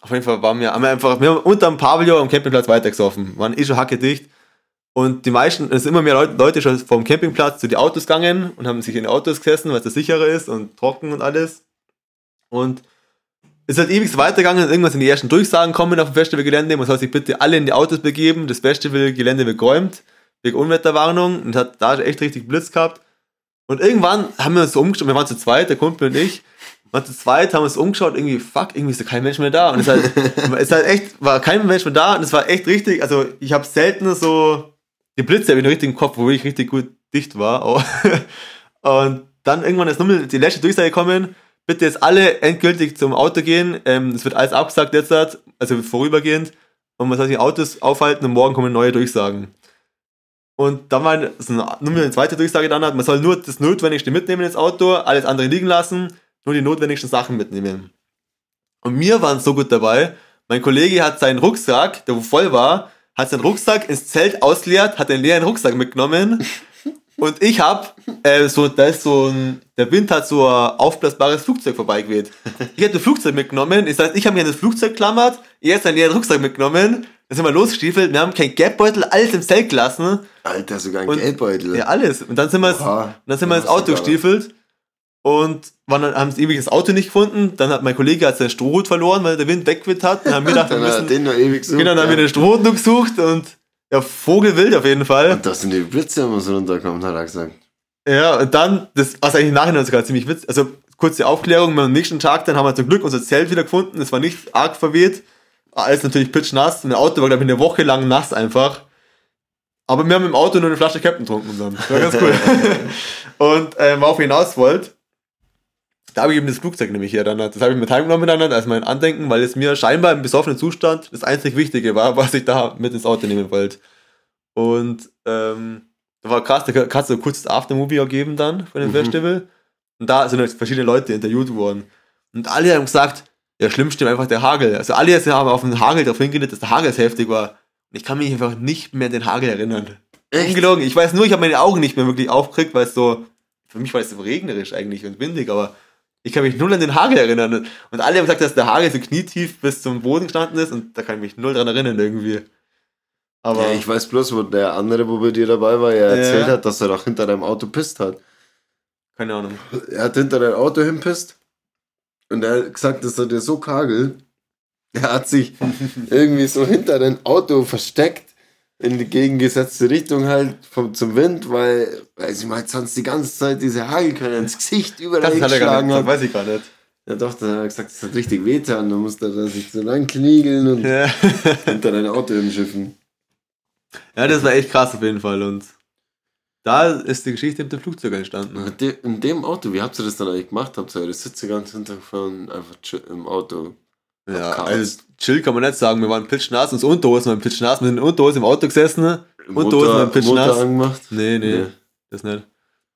Speaker 1: Auf jeden Fall waren wir, haben wir einfach, wir haben unterm Pavillon am Campingplatz weitergesoffen, waren eh schon hackedicht. Und die meisten, es sind immer mehr Leute, Leute schon vom Campingplatz zu den Autos gegangen und haben sich in die Autos gesessen, weil es da sicherer ist und trocken und alles. Und es ist halt ewig weitergegangen und irgendwann sind die ersten Durchsagen kommen auf dem Festivalgelände. Man soll sich bitte alle in die Autos begeben. Das Festivalgelände wird geräumt, wegen Unwetterwarnung und hat da echt richtig Blitz gehabt. Und irgendwann haben wir uns so umgeschaut, wir waren zu zweit, der Kumpel und ich, waren zu zweit, haben uns umgeschaut, irgendwie, fuck, irgendwie ist da kein Mensch mehr da. Und es halt, es halt echt, war kein Mensch mehr da und es war echt richtig, also ich habe selten so geblitzt, habe ich noch richtig im Kopf, wo ich richtig gut dicht war. auch. Und dann irgendwann ist nur die letzte Durchsage gekommen, bitte jetzt alle endgültig zum Auto gehen, ähm, es wird alles abgesagt jetzt, also vorübergehend, und man soll sich Autos aufhalten und morgen kommen neue Durchsagen. Und dann war eine, nur eine zweite Durchsage dann hat, man soll nur das Notwendigste mitnehmen ins Auto, alles andere liegen lassen, nur die notwendigsten Sachen mitnehmen. Und wir waren so gut dabei. Mein Kollege hat seinen Rucksack, der wo voll war, hat seinen Rucksack ins Zelt ausleert, hat den leeren Rucksack mitgenommen. Und ich hab, äh, so, da ist so ein, der Wind hat so ein aufblasbares Flugzeug vorbeigeweht. Ich hab das Flugzeug mitgenommen, das heißt, ich habe mir an das Flugzeug geklammert, er hat seinen leeren Rucksack mitgenommen, dann sind wir losgestiefelt, wir haben kein Geldbeutel, alles im Zelt gelassen.
Speaker 2: Alter, sogar ein
Speaker 1: Und-
Speaker 2: Geldbeutel.
Speaker 1: Ja, alles. Und dann sind wir,
Speaker 2: Oha.
Speaker 1: dann sind wir ins Auto gestiefelt und waren dann, haben ewig das Auto nicht gefunden. Dann hat mein Kollege hat seinen Strohhut verloren, weil der Wind weggeweht hat. Dann haben wir gedacht, wir
Speaker 2: Dann er
Speaker 1: müssen,
Speaker 2: den noch ewig so.
Speaker 1: genau, dann haben wir den Strohhut noch gesucht und ja, Vogelwild auf jeden Fall.
Speaker 2: Und dass sind die Blitze immer so runterkommen, hat er gesagt.
Speaker 1: Ja, und dann, das, also eigentlich im Nachhinein sogar ziemlich witzig. Also, kurze Aufklärung, am nächsten Tag, dann haben wir zum Glück unser Zelt wieder gefunden. Es war nicht arg verweht. Alles natürlich pitchnass. Und das Auto war, glaube ich, eine Woche lang nass einfach. Aber wir haben im Auto nur eine Flasche Captain getrunken dann. Das war ganz cool. und ähm, worauf ich hinaus wollte, da habe ich eben das Flugzeug nämlich hier dann. Das habe ich mit heimgenommen dann als mein Andenken, weil es mir scheinbar im besoffenen Zustand das einzig Wichtige war, was ich da mit ins Auto nehmen wollte. Und ähm, da war krass, da hat es so ein kurzes Aftermovie gegeben dann von dem
Speaker 2: Mhm.
Speaker 1: Festival. Und da sind halt verschiedene Leute interviewt worden. Und alle haben gesagt, ja, schlimmste war einfach der Hagel. Also alle jetzt haben auf den Hagel darauf hingeleitet, dass der Hagel so heftig war. Und ich kann mich einfach nicht mehr an den Hagel erinnern.
Speaker 2: Echt?
Speaker 1: Ungelogen. Ich weiß nur, ich habe meine Augen nicht mehr wirklich aufgekriegt, weil es so, für mich war es so regnerisch eigentlich und windig, aber ich kann mich null an den Hagel erinnern. Und alle haben gesagt, dass der Hagel so knietief bis zum Boden gestanden ist und da kann ich mich null dran erinnern irgendwie. Aber
Speaker 2: Ja, ich weiß bloß, wo der andere, wo bei dir dabei war, ja erzählt
Speaker 1: Ja.
Speaker 2: hat, dass er doch hinter deinem Auto pisst hat.
Speaker 1: keine Ahnung.
Speaker 2: Er hat hinter dein Auto hinpisst und er hat gesagt, das hat dir so kagel. Er hat sich irgendwie so hinter dein Auto versteckt in die gegengesetzte Richtung halt vom, zum Wind, weil, weil sie mal sonst die ganze Zeit diese Hagelkörner ins Gesicht überall
Speaker 1: Das hat er gar nicht, das weiß ich gar nicht.
Speaker 2: Ja doch, dann hat er gesagt, das hat richtig wehtan, dann musste er sich so lang kniegeln und
Speaker 1: Ja.
Speaker 2: hinter dein Auto hinschiffen.
Speaker 1: ja, das war echt krass auf jeden Fall und da ist die Geschichte mit dem Flugzeug entstanden.
Speaker 2: Mit de, in dem Auto, wie habt ihr das dann eigentlich gemacht? Habt ihr eure Sitze ganz hintergefahren, einfach im Auto?
Speaker 1: Ja, also chill kann man nicht sagen. Wir waren pitchnass, uns Unterhosen waren pitchnass, wir sind in Unterhosen im Auto gesessen.
Speaker 2: Im
Speaker 1: Und Dosen im Pitch
Speaker 2: Motor
Speaker 1: nass.
Speaker 2: angemacht?
Speaker 1: Nee, nee,
Speaker 2: Nee.
Speaker 1: das nicht.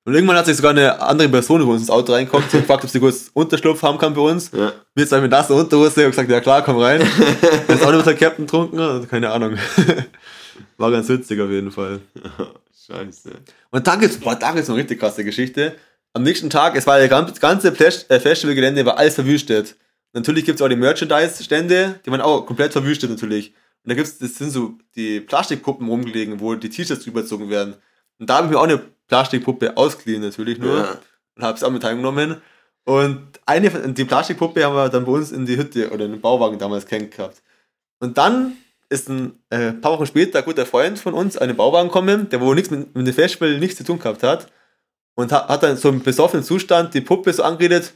Speaker 1: Und irgendwann hat sich sogar eine andere Person, wo uns ins Auto reinkommt, sie hat gefragt, ob sie kurz Unterschlupf haben kann bei uns.
Speaker 2: Ja.
Speaker 1: Wir jetzt mit nasser Unterhose, ich gesagt, ja klar, komm rein. Er ist auch mit der Captain getrunken, also keine Ahnung. War ganz witzig auf jeden Fall.
Speaker 2: Scheiße.
Speaker 1: Und da gibt's, boah, da gibt's eine richtig krasse Geschichte. Am nächsten Tag, es war der ganze, äh, Festivalgelände, war alles verwüstet. Natürlich gibt's auch die Merchandise-Stände, die waren auch komplett verwüstet natürlich. Und da gibt's, das sind so die Plastikpuppen rumgelegen, wo die T-Shirts überzogen werden. Und da habe ich mir auch eine Plastikpuppe ausgeliehen natürlich nur
Speaker 2: Ja.
Speaker 1: und habe es auch mit heimgenommen. Und eine die Plastikpuppe haben wir dann bei uns in die Hütte oder in den Bauwagen damals kennengelernt gehabt. Und dann ist ein äh, paar Wochen später ein guter Freund von uns einen Bauwagen gekommen, der wo nichts mit, mit dem Festival nichts zu tun gehabt hat. Und hat, hat dann so im besoffenen Zustand die Puppe so angeredet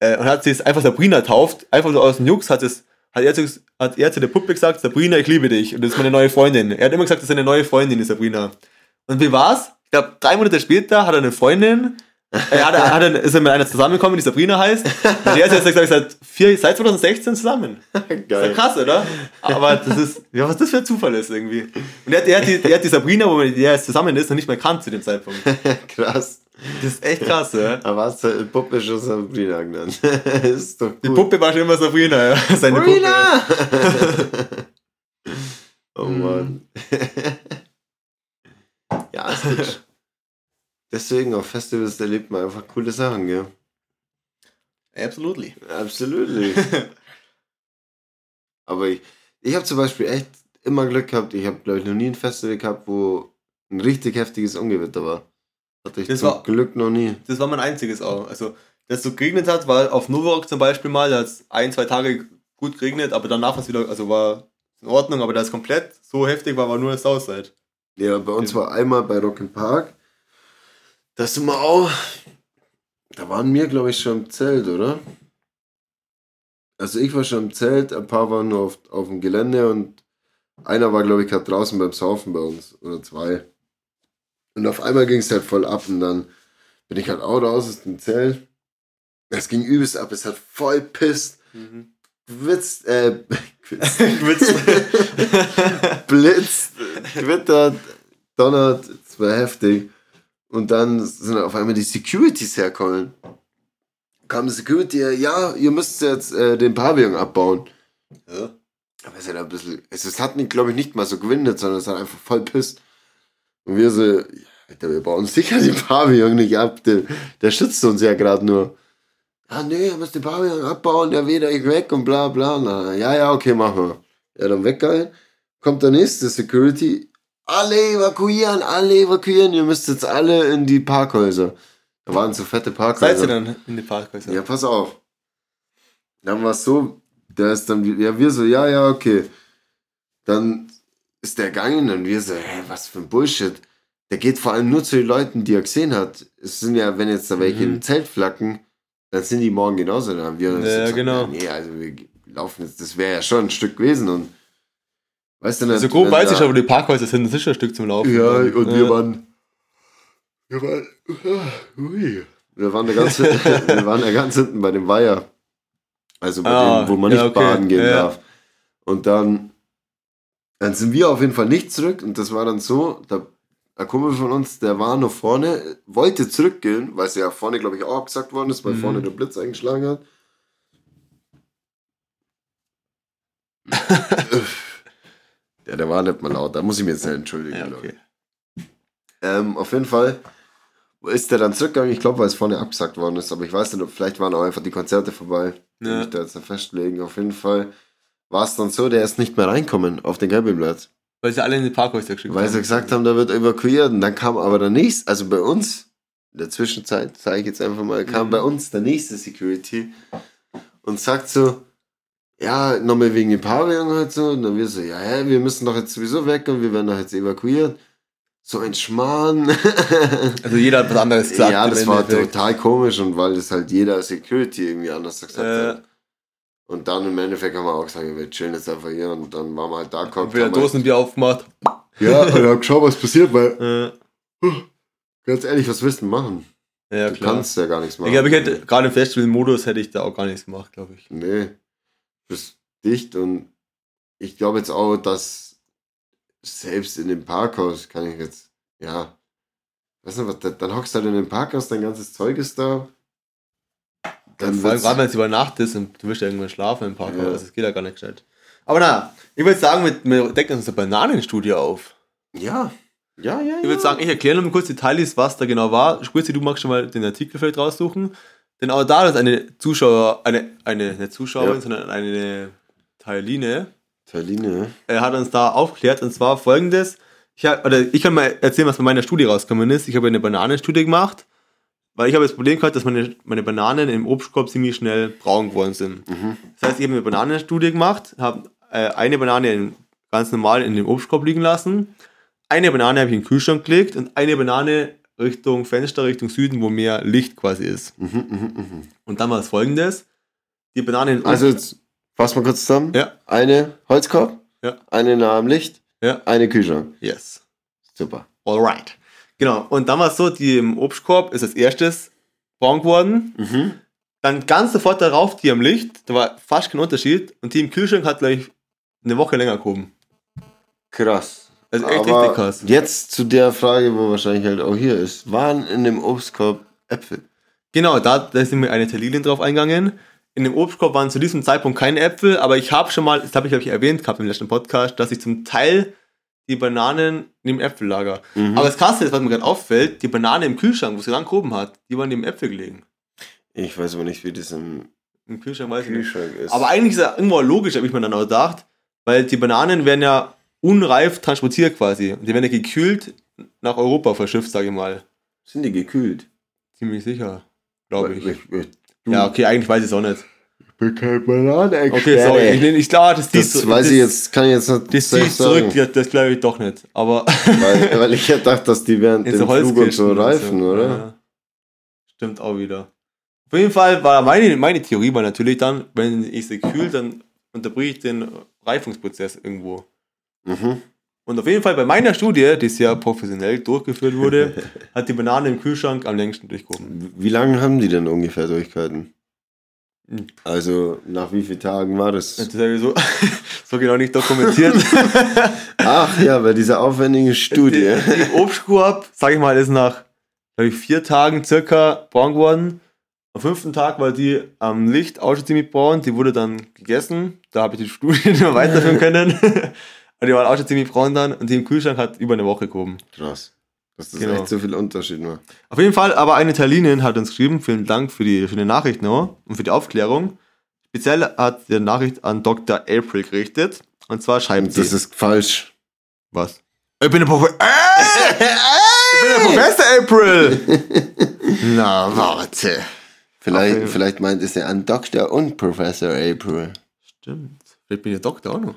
Speaker 1: äh, und hat sie einfach Sabrina tauft. Einfach so aus dem Jux hat es hat er, zu, hat er zu der Puppe gesagt, Sabrina, ich liebe dich. Und das ist meine neue Freundin. Er hat immer gesagt, das ist eine neue Freundin, die Sabrina. Und wie war's? Ich glaube, drei Monate später hat er eine Freundin. Er hat, hat er, ist er mit einer zusammengekommen, die Sabrina heißt. Und er ist jetzt, glaube ich, seit, vier, seit 2016 zusammen. Ist ja
Speaker 2: Geil.
Speaker 1: krass, oder? Aber das ist, ja, was das für ein Zufall ist irgendwie. Und er, hat- er, hat, die, er hat die Sabrina, wo der er jetzt zusammen ist, noch nicht mehr kannt zu dem Zeitpunkt.
Speaker 2: Krass.
Speaker 1: Das ist echt krass, ja.
Speaker 2: Aber hast du Puppe schon Sabrina genannt? ist doch gut.
Speaker 1: Die Puppe war schon immer Sabrina, ja. Seine
Speaker 2: Sabrina! oh. Mann. ja, ist gut. Deswegen auf Festivals erlebt man einfach coole Sachen, gell?
Speaker 1: Absolutely.
Speaker 2: Absolut. Aber ich, ich habe zum Beispiel echt immer Glück gehabt. Ich habe, glaube ich, noch nie ein Festival gehabt, wo ein richtig heftiges Ungewitter war. Hatte ich
Speaker 1: Das
Speaker 2: zum
Speaker 1: war-
Speaker 2: Glück noch nie.
Speaker 1: Das war mein einziges auch. Also, dass es so geregnet hat, war auf Novorok zum Beispiel mal, da hat es ein, zwei Tage gut geregnet, aber danach war es wieder, also war in Ordnung, aber da es komplett so heftig war, war nur das Southside.
Speaker 2: Ja, bei uns war einmal bei Rock Park. Da sind wir auch. Da waren wir, glaube ich, schon im Zelt, oder? Also ich war schon im Zelt, ein paar waren nur auf, auf dem Gelände und einer war, glaube ich, gerade draußen beim Saufen bei uns. Oder zwei. Und auf einmal ging es halt voll ab und dann bin ich halt auch raus aus dem Zelt. Es ging übelst ab, es hat voll pisst. Gewitzt, äh, gewitzt. blitzt, gewittert, donnert, es war heftig. Und dann sind auf einmal die Securities herkommen. Kam die Security, ja, ihr müsst jetzt äh, den Pavillon abbauen.
Speaker 1: Ja.
Speaker 2: Aber es hat ein bisschen, es, es hat nicht, glaube ich, nicht mal so gewindet, sondern es hat einfach voll pisst. Und wir so, ja, Alter, wir bauen sicher den Pavillon nicht ab, der, der schützt uns ja gerade nur. Ja, nee, ihr müsst den Pavillon abbauen, der weht euch weg und bla bla. Na, ja, ja, okay, machen wir. Ja, dann weggeil. Kommt der nächste Security. Alle evakuieren, alle evakuieren. Ihr müsst jetzt alle in die Parkhäuser. Da waren so fette Parkhäuser.
Speaker 1: Seid ihr dann in die Parkhäuser?
Speaker 2: Ja, pass auf. Dann war es so, der ist dann, ja, wir so, ja, ja, okay. Dann ist der gegangen und wir so, hä, was für ein Bullshit. Der geht vor allem nur zu den Leuten, die er gesehen hat. Es sind ja, wenn jetzt da welche
Speaker 1: Mhm.
Speaker 2: im Zelt flacken, dann sind die morgen genauso da. Wir
Speaker 1: Ja,
Speaker 2: gesagt,
Speaker 1: genau.
Speaker 2: Nee, also wir laufen jetzt, das wäre ja schon ein Stück gewesen und weißt du nicht,
Speaker 1: Also grob weiß ich wo die Parkhäuser sind, ein Stück zum Laufen.
Speaker 2: ja, und wir
Speaker 1: Ja.
Speaker 2: waren. Wir waren. Ui. Wir waren da ganz, wir waren da ganz hinten bei dem Weiher. Also bei
Speaker 1: Ah,
Speaker 2: dem, wo man
Speaker 1: ja,
Speaker 2: nicht
Speaker 1: okay,
Speaker 2: baden gehen
Speaker 1: ja.
Speaker 2: darf. Und dann, dann sind wir auf jeden Fall nicht zurück. Und das war dann so, da, ein Kumpel von uns, der war noch vorne, wollte zurückgehen, weil es ja vorne, glaube ich, auch abgesagt worden ist, weil
Speaker 1: Mhm.
Speaker 2: vorne der Blitz eingeschlagen hat. ja, der war nicht mal laut, da muss ich mir jetzt nicht entschuldigen.
Speaker 1: Ja,
Speaker 2: ich.
Speaker 1: okay.
Speaker 2: Ähm, auf jeden Fall ist der dann zurückgegangen. Ich glaube, weil es vorne abgesagt worden ist. Aber ich weiß nicht, ob vielleicht waren auch einfach die Konzerte vorbei. Die
Speaker 1: Ja.
Speaker 2: mich da jetzt nicht festlegen. Auf jeden Fall war es dann so, der ist nicht mehr reinkommen auf den Campingplatz.
Speaker 1: Weil sie alle in die Parkhäuser geschickt
Speaker 2: Weil
Speaker 1: haben.
Speaker 2: sie gesagt haben, da wird evakuiert. Und dann kam aber der nächste, also bei uns, in der Zwischenzeit, sage ich jetzt einfach mal, kam
Speaker 1: Mhm.
Speaker 2: bei uns der nächste Security und sagt so, ja, nochmal wegen dem Pavillon halt so. Und dann wir so, ja, hä, wir müssen doch jetzt sowieso weg und wir werden doch jetzt evakuiert. So ein Schmarrn.
Speaker 1: Also jeder hat was anderes gesagt.
Speaker 2: ja, das war
Speaker 1: Endeffekt.
Speaker 2: total komisch und weil das halt jeder Security irgendwie anders gesagt
Speaker 1: Äh,
Speaker 2: hat. Und dann im Endeffekt haben wir auch gesagt, wir chillen jetzt einfach hier und dann waren wir halt da.
Speaker 1: Und wieder Dosenbier aufgemacht.
Speaker 2: Ja, und haben geschaut, was passiert, weil
Speaker 1: Äh,
Speaker 2: ganz ehrlich, was willst du machen?
Speaker 1: ja,
Speaker 2: du
Speaker 1: klar.
Speaker 2: kannst ja gar nichts machen.
Speaker 1: Ich glaube, ich hätte gerade im Festival-Modus hätte ich da auch gar nichts gemacht, glaube ich.
Speaker 2: Nee, bist dicht und ich glaube jetzt auch, dass selbst in dem Parkhaus kann ich jetzt, ja, weiß nicht, was, da- dann hockst du halt in dem Parkhaus, dein ganzes Zeug ist da. Dann
Speaker 1: Vor allem gerade wenn es über Nacht ist und du willst ja irgendwann schlafen im Parkhaus,
Speaker 2: Ja.
Speaker 1: also das geht ja gar nicht gescheit. Aber na, ich würde sagen, wir decken uns eine Bananenstudie auf.
Speaker 2: ja, ja, ja,
Speaker 1: Ich würde sagen, ich erkläre noch mal kurz Details, was da genau war. Spritzi, du magst schon mal den Artikel vielleicht raussuchen. Denn auch da ist eine Zuschauer, eine, eine, nicht Zuschauerin,
Speaker 2: Ja.
Speaker 1: sondern eine Teiline,
Speaker 2: Terline,
Speaker 1: er hat uns da aufgeklärt und zwar folgendes. Ich, hab, oder ich kann mal erzählen, was bei meiner Studie rausgekommen ist. Ich habe eine Bananenstudie gemacht, weil ich habe das Problem gehabt, dass meine, meine Bananen im Obstkorb ziemlich schnell braun geworden sind. Das heißt, ich habe eine Bananenstudie gemacht, habe äh, eine Banane ganz normal in den Obstkorb liegen lassen, eine Banane habe ich in den Kühlschrank gelegt und eine Banane Richtung Fenster, Richtung Süden, wo mehr Licht quasi ist. Und dann war es folgendes. Die Banane in den
Speaker 2: Also jetzt fassen wir kurz zusammen.
Speaker 1: Ja.
Speaker 2: Eine Holzkorb,
Speaker 1: Ja.
Speaker 2: eine nah am Licht,
Speaker 1: Ja.
Speaker 2: eine Kühlschrank.
Speaker 1: Yes.
Speaker 2: Super.
Speaker 1: Alright. Genau. Und dann war es so, die im Obstkorb ist als erstes braun geworden.
Speaker 2: Mhm.
Speaker 1: Dann ganz sofort darauf die am Licht. Da war fast kein Unterschied. Und die im Kühlschrank hat gleich eine Woche länger gehoben.
Speaker 2: Krass.
Speaker 1: Also echt
Speaker 2: Aber
Speaker 1: richtig krass.
Speaker 2: Jetzt zu der Frage, wo wahrscheinlich halt auch hier ist. Waren in dem Obstkorb Äpfel?
Speaker 1: Genau, da, da sind mir eine Tellilien drauf eingegangen. In dem Obstkorb waren zu diesem Zeitpunkt keine Äpfel, aber ich habe schon mal, das habe ich glaube ich erwähnt gehabt im letzten Podcast, dass ich zum Teil die Bananen neben Äpfel lager.
Speaker 2: Mhm.
Speaker 1: Aber das Krasse ist, was mir gerade auffällt, die Banane im Kühlschrank, wo sie lang gehoben hat, die waren neben Äpfel gelegen.
Speaker 2: Ich weiß aber nicht, wie das im
Speaker 1: Im Kühlschrank weiß ich nicht.
Speaker 2: Kühlschrank ist.
Speaker 1: Aber eigentlich ist ja irgendwo logisch, habe ich mir dann auch gedacht, weil die Bananen werden ja unreif transportiert quasi. Und die werden ja gekühlt nach Europa verschifft, sage ich mal.
Speaker 2: sind die gekühlt?
Speaker 1: Ziemlich sicher, glaube ich.
Speaker 2: ich, ich
Speaker 1: Ja, okay, eigentlich weiß ich es auch nicht.
Speaker 2: bin kein Bananenexperte.
Speaker 1: Okay, sorry, ich, ich klar, das,
Speaker 2: Das
Speaker 1: zieht-
Speaker 2: weiß
Speaker 1: das,
Speaker 2: ich jetzt, kann ich jetzt nicht
Speaker 1: Das zieht zurück, das, das glaube ich doch nicht. Aber
Speaker 2: Weil, weil ich ja dachte, dass die während dem
Speaker 1: so
Speaker 2: Flug und so reifen,
Speaker 1: so.
Speaker 2: oder?
Speaker 1: Ja. Stimmt auch wieder. Auf jeden Fall war meine, meine Theorie war natürlich dann, wenn ich sie kühl, dann unterbriche ich den Reifungsprozess irgendwo.
Speaker 2: Mhm.
Speaker 1: Und auf jeden Fall bei meiner Studie, die sehr professionell durchgeführt wurde, hat die Banane im Kühlschrank am längsten durchgehoben.
Speaker 2: Wie lange haben die denn ungefähr durchgehalten?
Speaker 1: Hm.
Speaker 2: Also, nach wie vielen Tagen war das?
Speaker 1: Das habe ich so, so genau nicht dokumentiert.
Speaker 2: Ach ja, bei dieser aufwendigen Studie.
Speaker 1: Die, die Obstkorb, sag ich mal, ist nach ich, vier Tagen circa braun geworden. Am fünften Tag war die am Licht auch schon ziemlich braun. Die wurde dann gegessen. Da habe ich die Studie nicht mehr weiterführen können. Und die war auch schon ziemlich braun dann. Und die im Kühlschrank hat über eine Woche gehoben.
Speaker 2: Krass. Dass das
Speaker 1: Genau.
Speaker 2: echt so viel Unterschied macht.
Speaker 1: Auf jeden Fall, aber eine Italienin hat uns geschrieben, vielen Dank für die schöne Nachricht noch und für die Aufklärung. Speziell hat die Nachricht an Dr. April gerichtet. Und zwar schreibt
Speaker 2: Und das
Speaker 1: sie.
Speaker 2: ist falsch.
Speaker 1: was? Ich bin der Professor. ich bin der Professor April! Na, warte.
Speaker 2: Vielleicht,
Speaker 1: Okay.
Speaker 2: vielleicht meint es ja an Dr. und Professor April.
Speaker 1: Stimmt. Vielleicht bin ich Doktor auch noch.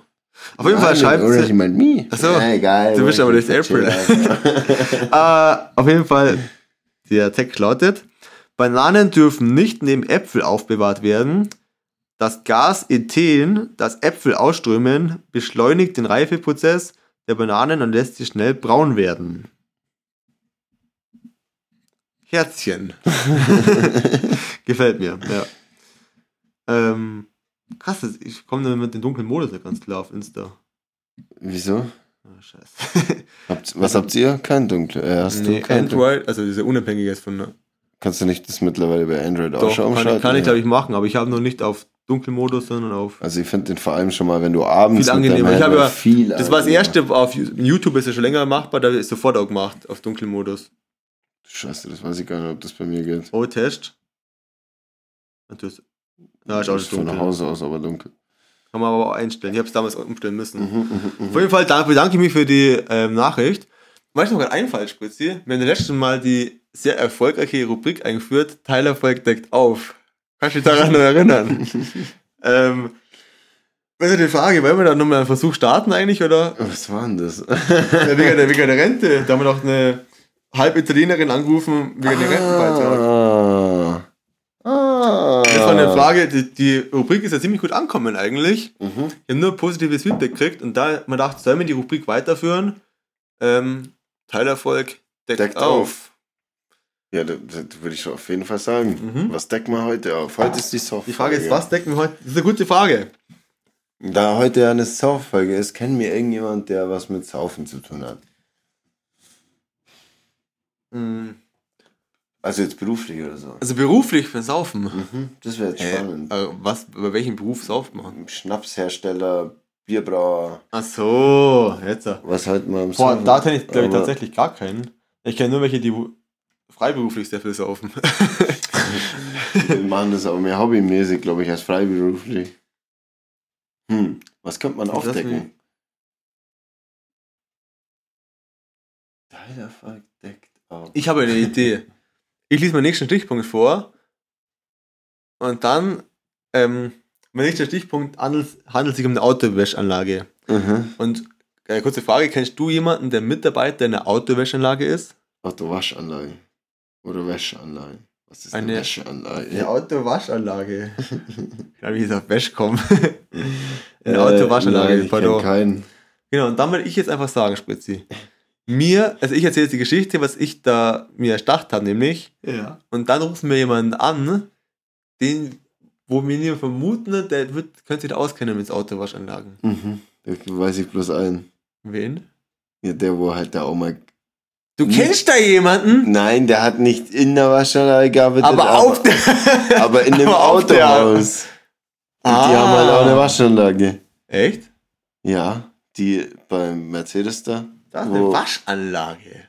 Speaker 1: Auf jeden Fall schreibt
Speaker 2: Oder ich
Speaker 1: sie.
Speaker 2: meine me.
Speaker 1: Ach so.
Speaker 2: Ja, egal.
Speaker 1: Du bist aber nicht April. Äh, auf jeden Fall, der Text lautet: Bananen dürfen nicht neben Äpfel aufbewahrt werden. Das Gas Ethen, das Äpfel ausströmen, beschleunigt den Reifeprozess der Bananen und lässt sie schnell braun werden. Herzchen. Gefällt mir, ja. Ähm, krass, ich komme mit dem dunklen Modus ja ganz klar auf Insta.
Speaker 2: Wieso?
Speaker 1: Ah, scheiße.
Speaker 2: Habt, was habt ihr? Kein dunkle. Äh, hast
Speaker 1: Nee,
Speaker 2: du kein
Speaker 1: Android, also dieser unabhängige ist von.
Speaker 2: Kannst du nicht das mittlerweile bei Android auch
Speaker 1: Doch,
Speaker 2: schon
Speaker 1: kann, ich- kann ich glaube ich machen, aber ich habe noch nicht auf Dunkelmodus, sondern auf.
Speaker 2: Also ich finde den vor allem schon mal, wenn du abends
Speaker 1: Viel angenehmer. Ich habe ja,
Speaker 2: viel
Speaker 1: das war das erste auf YouTube ist ja schon länger machbar, da ist sofort auch gemacht auf Dunkelmodus.
Speaker 2: Scheiße, das weiß ich gar nicht, ob das bei mir geht.
Speaker 1: Oh, Test. Das- Ja, ist auch
Speaker 2: Das ist von
Speaker 1: dunkel.
Speaker 2: Hause aus aber dunkel.
Speaker 1: Kann man aber auch einstellen. Ich habe es damals umstellen müssen.
Speaker 2: Mhm,
Speaker 1: Auf jeden Fall dank, bedanke ich mich für die ähm, Nachricht. Weißt du noch gerade einfallen, Spritzi? Wir haben das letzte Mal die sehr erfolgreiche Rubrik eingeführt. Teilerfolg deckt auf. Kannst du dich daran noch erinnern? ähm, also die Frage, wollen wir da nochmal einen Versuch starten eigentlich, oder?
Speaker 2: Was war denn das?
Speaker 1: Ja, wegen, der, wegen der Rente. Da haben wir noch eine Halbitalienerin angerufen wegen der Rentenbeitrag.
Speaker 2: Ah.
Speaker 1: Das war eine Frage, die, die Rubrik ist ja ziemlich gut ankommen eigentlich.
Speaker 2: Mhm.
Speaker 1: Ich habe nur positives Feedback gekriegt und da man gedacht, sollen wir die Rubrik weiterführen? Ähm, Teilerfolg deckt,
Speaker 2: Deckt
Speaker 1: auf.
Speaker 2: auf. Ja, das, das würde ich schon auf jeden Fall sagen.
Speaker 1: Mhm.
Speaker 2: Was decken wir heute auf? Heute ist die Soft.
Speaker 1: Die Frage ist, was decken wir heute? Das ist eine gute Frage.
Speaker 2: Da heute ja eine Sauffolge ist, kennen wir irgendjemand, der was mit Saufen zu tun hat?
Speaker 1: Hm,
Speaker 2: Also jetzt beruflich oder so.
Speaker 1: Also beruflich für Saufen.
Speaker 2: Mhm. Das wäre jetzt
Speaker 1: Hä?
Speaker 2: spannend.
Speaker 1: Äh, was, über welchen Beruf sauft man?
Speaker 2: Schnapshersteller, Bierbrauer,
Speaker 1: Ach so, jetzt. äh.
Speaker 2: was halt man am
Speaker 1: Boah,
Speaker 2: Saufen-
Speaker 1: da kenne ich, glaube ich,
Speaker 2: Aber-
Speaker 1: tatsächlich gar keinen. Ich kenne nur welche, die freiberuflich sehr viel saufen.
Speaker 2: Wir machen das auch mehr hobbymäßig, glaube ich, als freiberuflich. Hm, was könnte man aufdecken? Teilerfolg deckt auf.
Speaker 1: Ich habe eine Idee. Ich lese meinen nächsten Stichpunkt vor. Und dann, ähm, mein nächster Stichpunkt handelt, handelt sich um eine Autowäschanlage.
Speaker 2: Mhm.
Speaker 1: Und äh, kurze Frage: Kennst du jemanden, der Mitarbeiter in einer Autowäschanlage ist?
Speaker 2: Autowaschanlage. Oder Wäscheanlage. Was ist eine,
Speaker 1: Eine-
Speaker 2: Wäscheanlage?
Speaker 1: Autowaschanlage. ich glaube, ich jetzt auf Wäsch kommen. eine
Speaker 2: Äh,
Speaker 1: Autowaschanlage,
Speaker 2: nein, ich
Speaker 1: pardon.
Speaker 2: keinen.
Speaker 1: Genau, und dann will ich jetzt einfach sagen, Spritzi. Mir, also ich erzähle jetzt die Geschichte, was ich da mir erdacht habe, nämlich.
Speaker 2: Ja.
Speaker 1: Und dann rufen wir jemanden an, den, wo wir nicht vermuten, der wird, könnte sich da auskennen mit Autowaschanlagen.
Speaker 2: Mhm. Da weiß ich bloß einen.
Speaker 1: Wen?
Speaker 2: Ja, der, wo halt da auch mal.
Speaker 1: Du
Speaker 2: Hm?
Speaker 1: kennst da jemanden?
Speaker 2: Nein, der hat nicht in der Waschanlage gearbeitet,
Speaker 1: Aber auf der.
Speaker 2: aber in dem
Speaker 1: aber
Speaker 2: Autohaus. Und
Speaker 1: Ah.
Speaker 2: die haben halt auch eine Waschanlage.
Speaker 1: Echt?
Speaker 2: Ja, die beim Mercedes da.
Speaker 1: Das ist
Speaker 2: Wo-
Speaker 1: eine Waschanlage.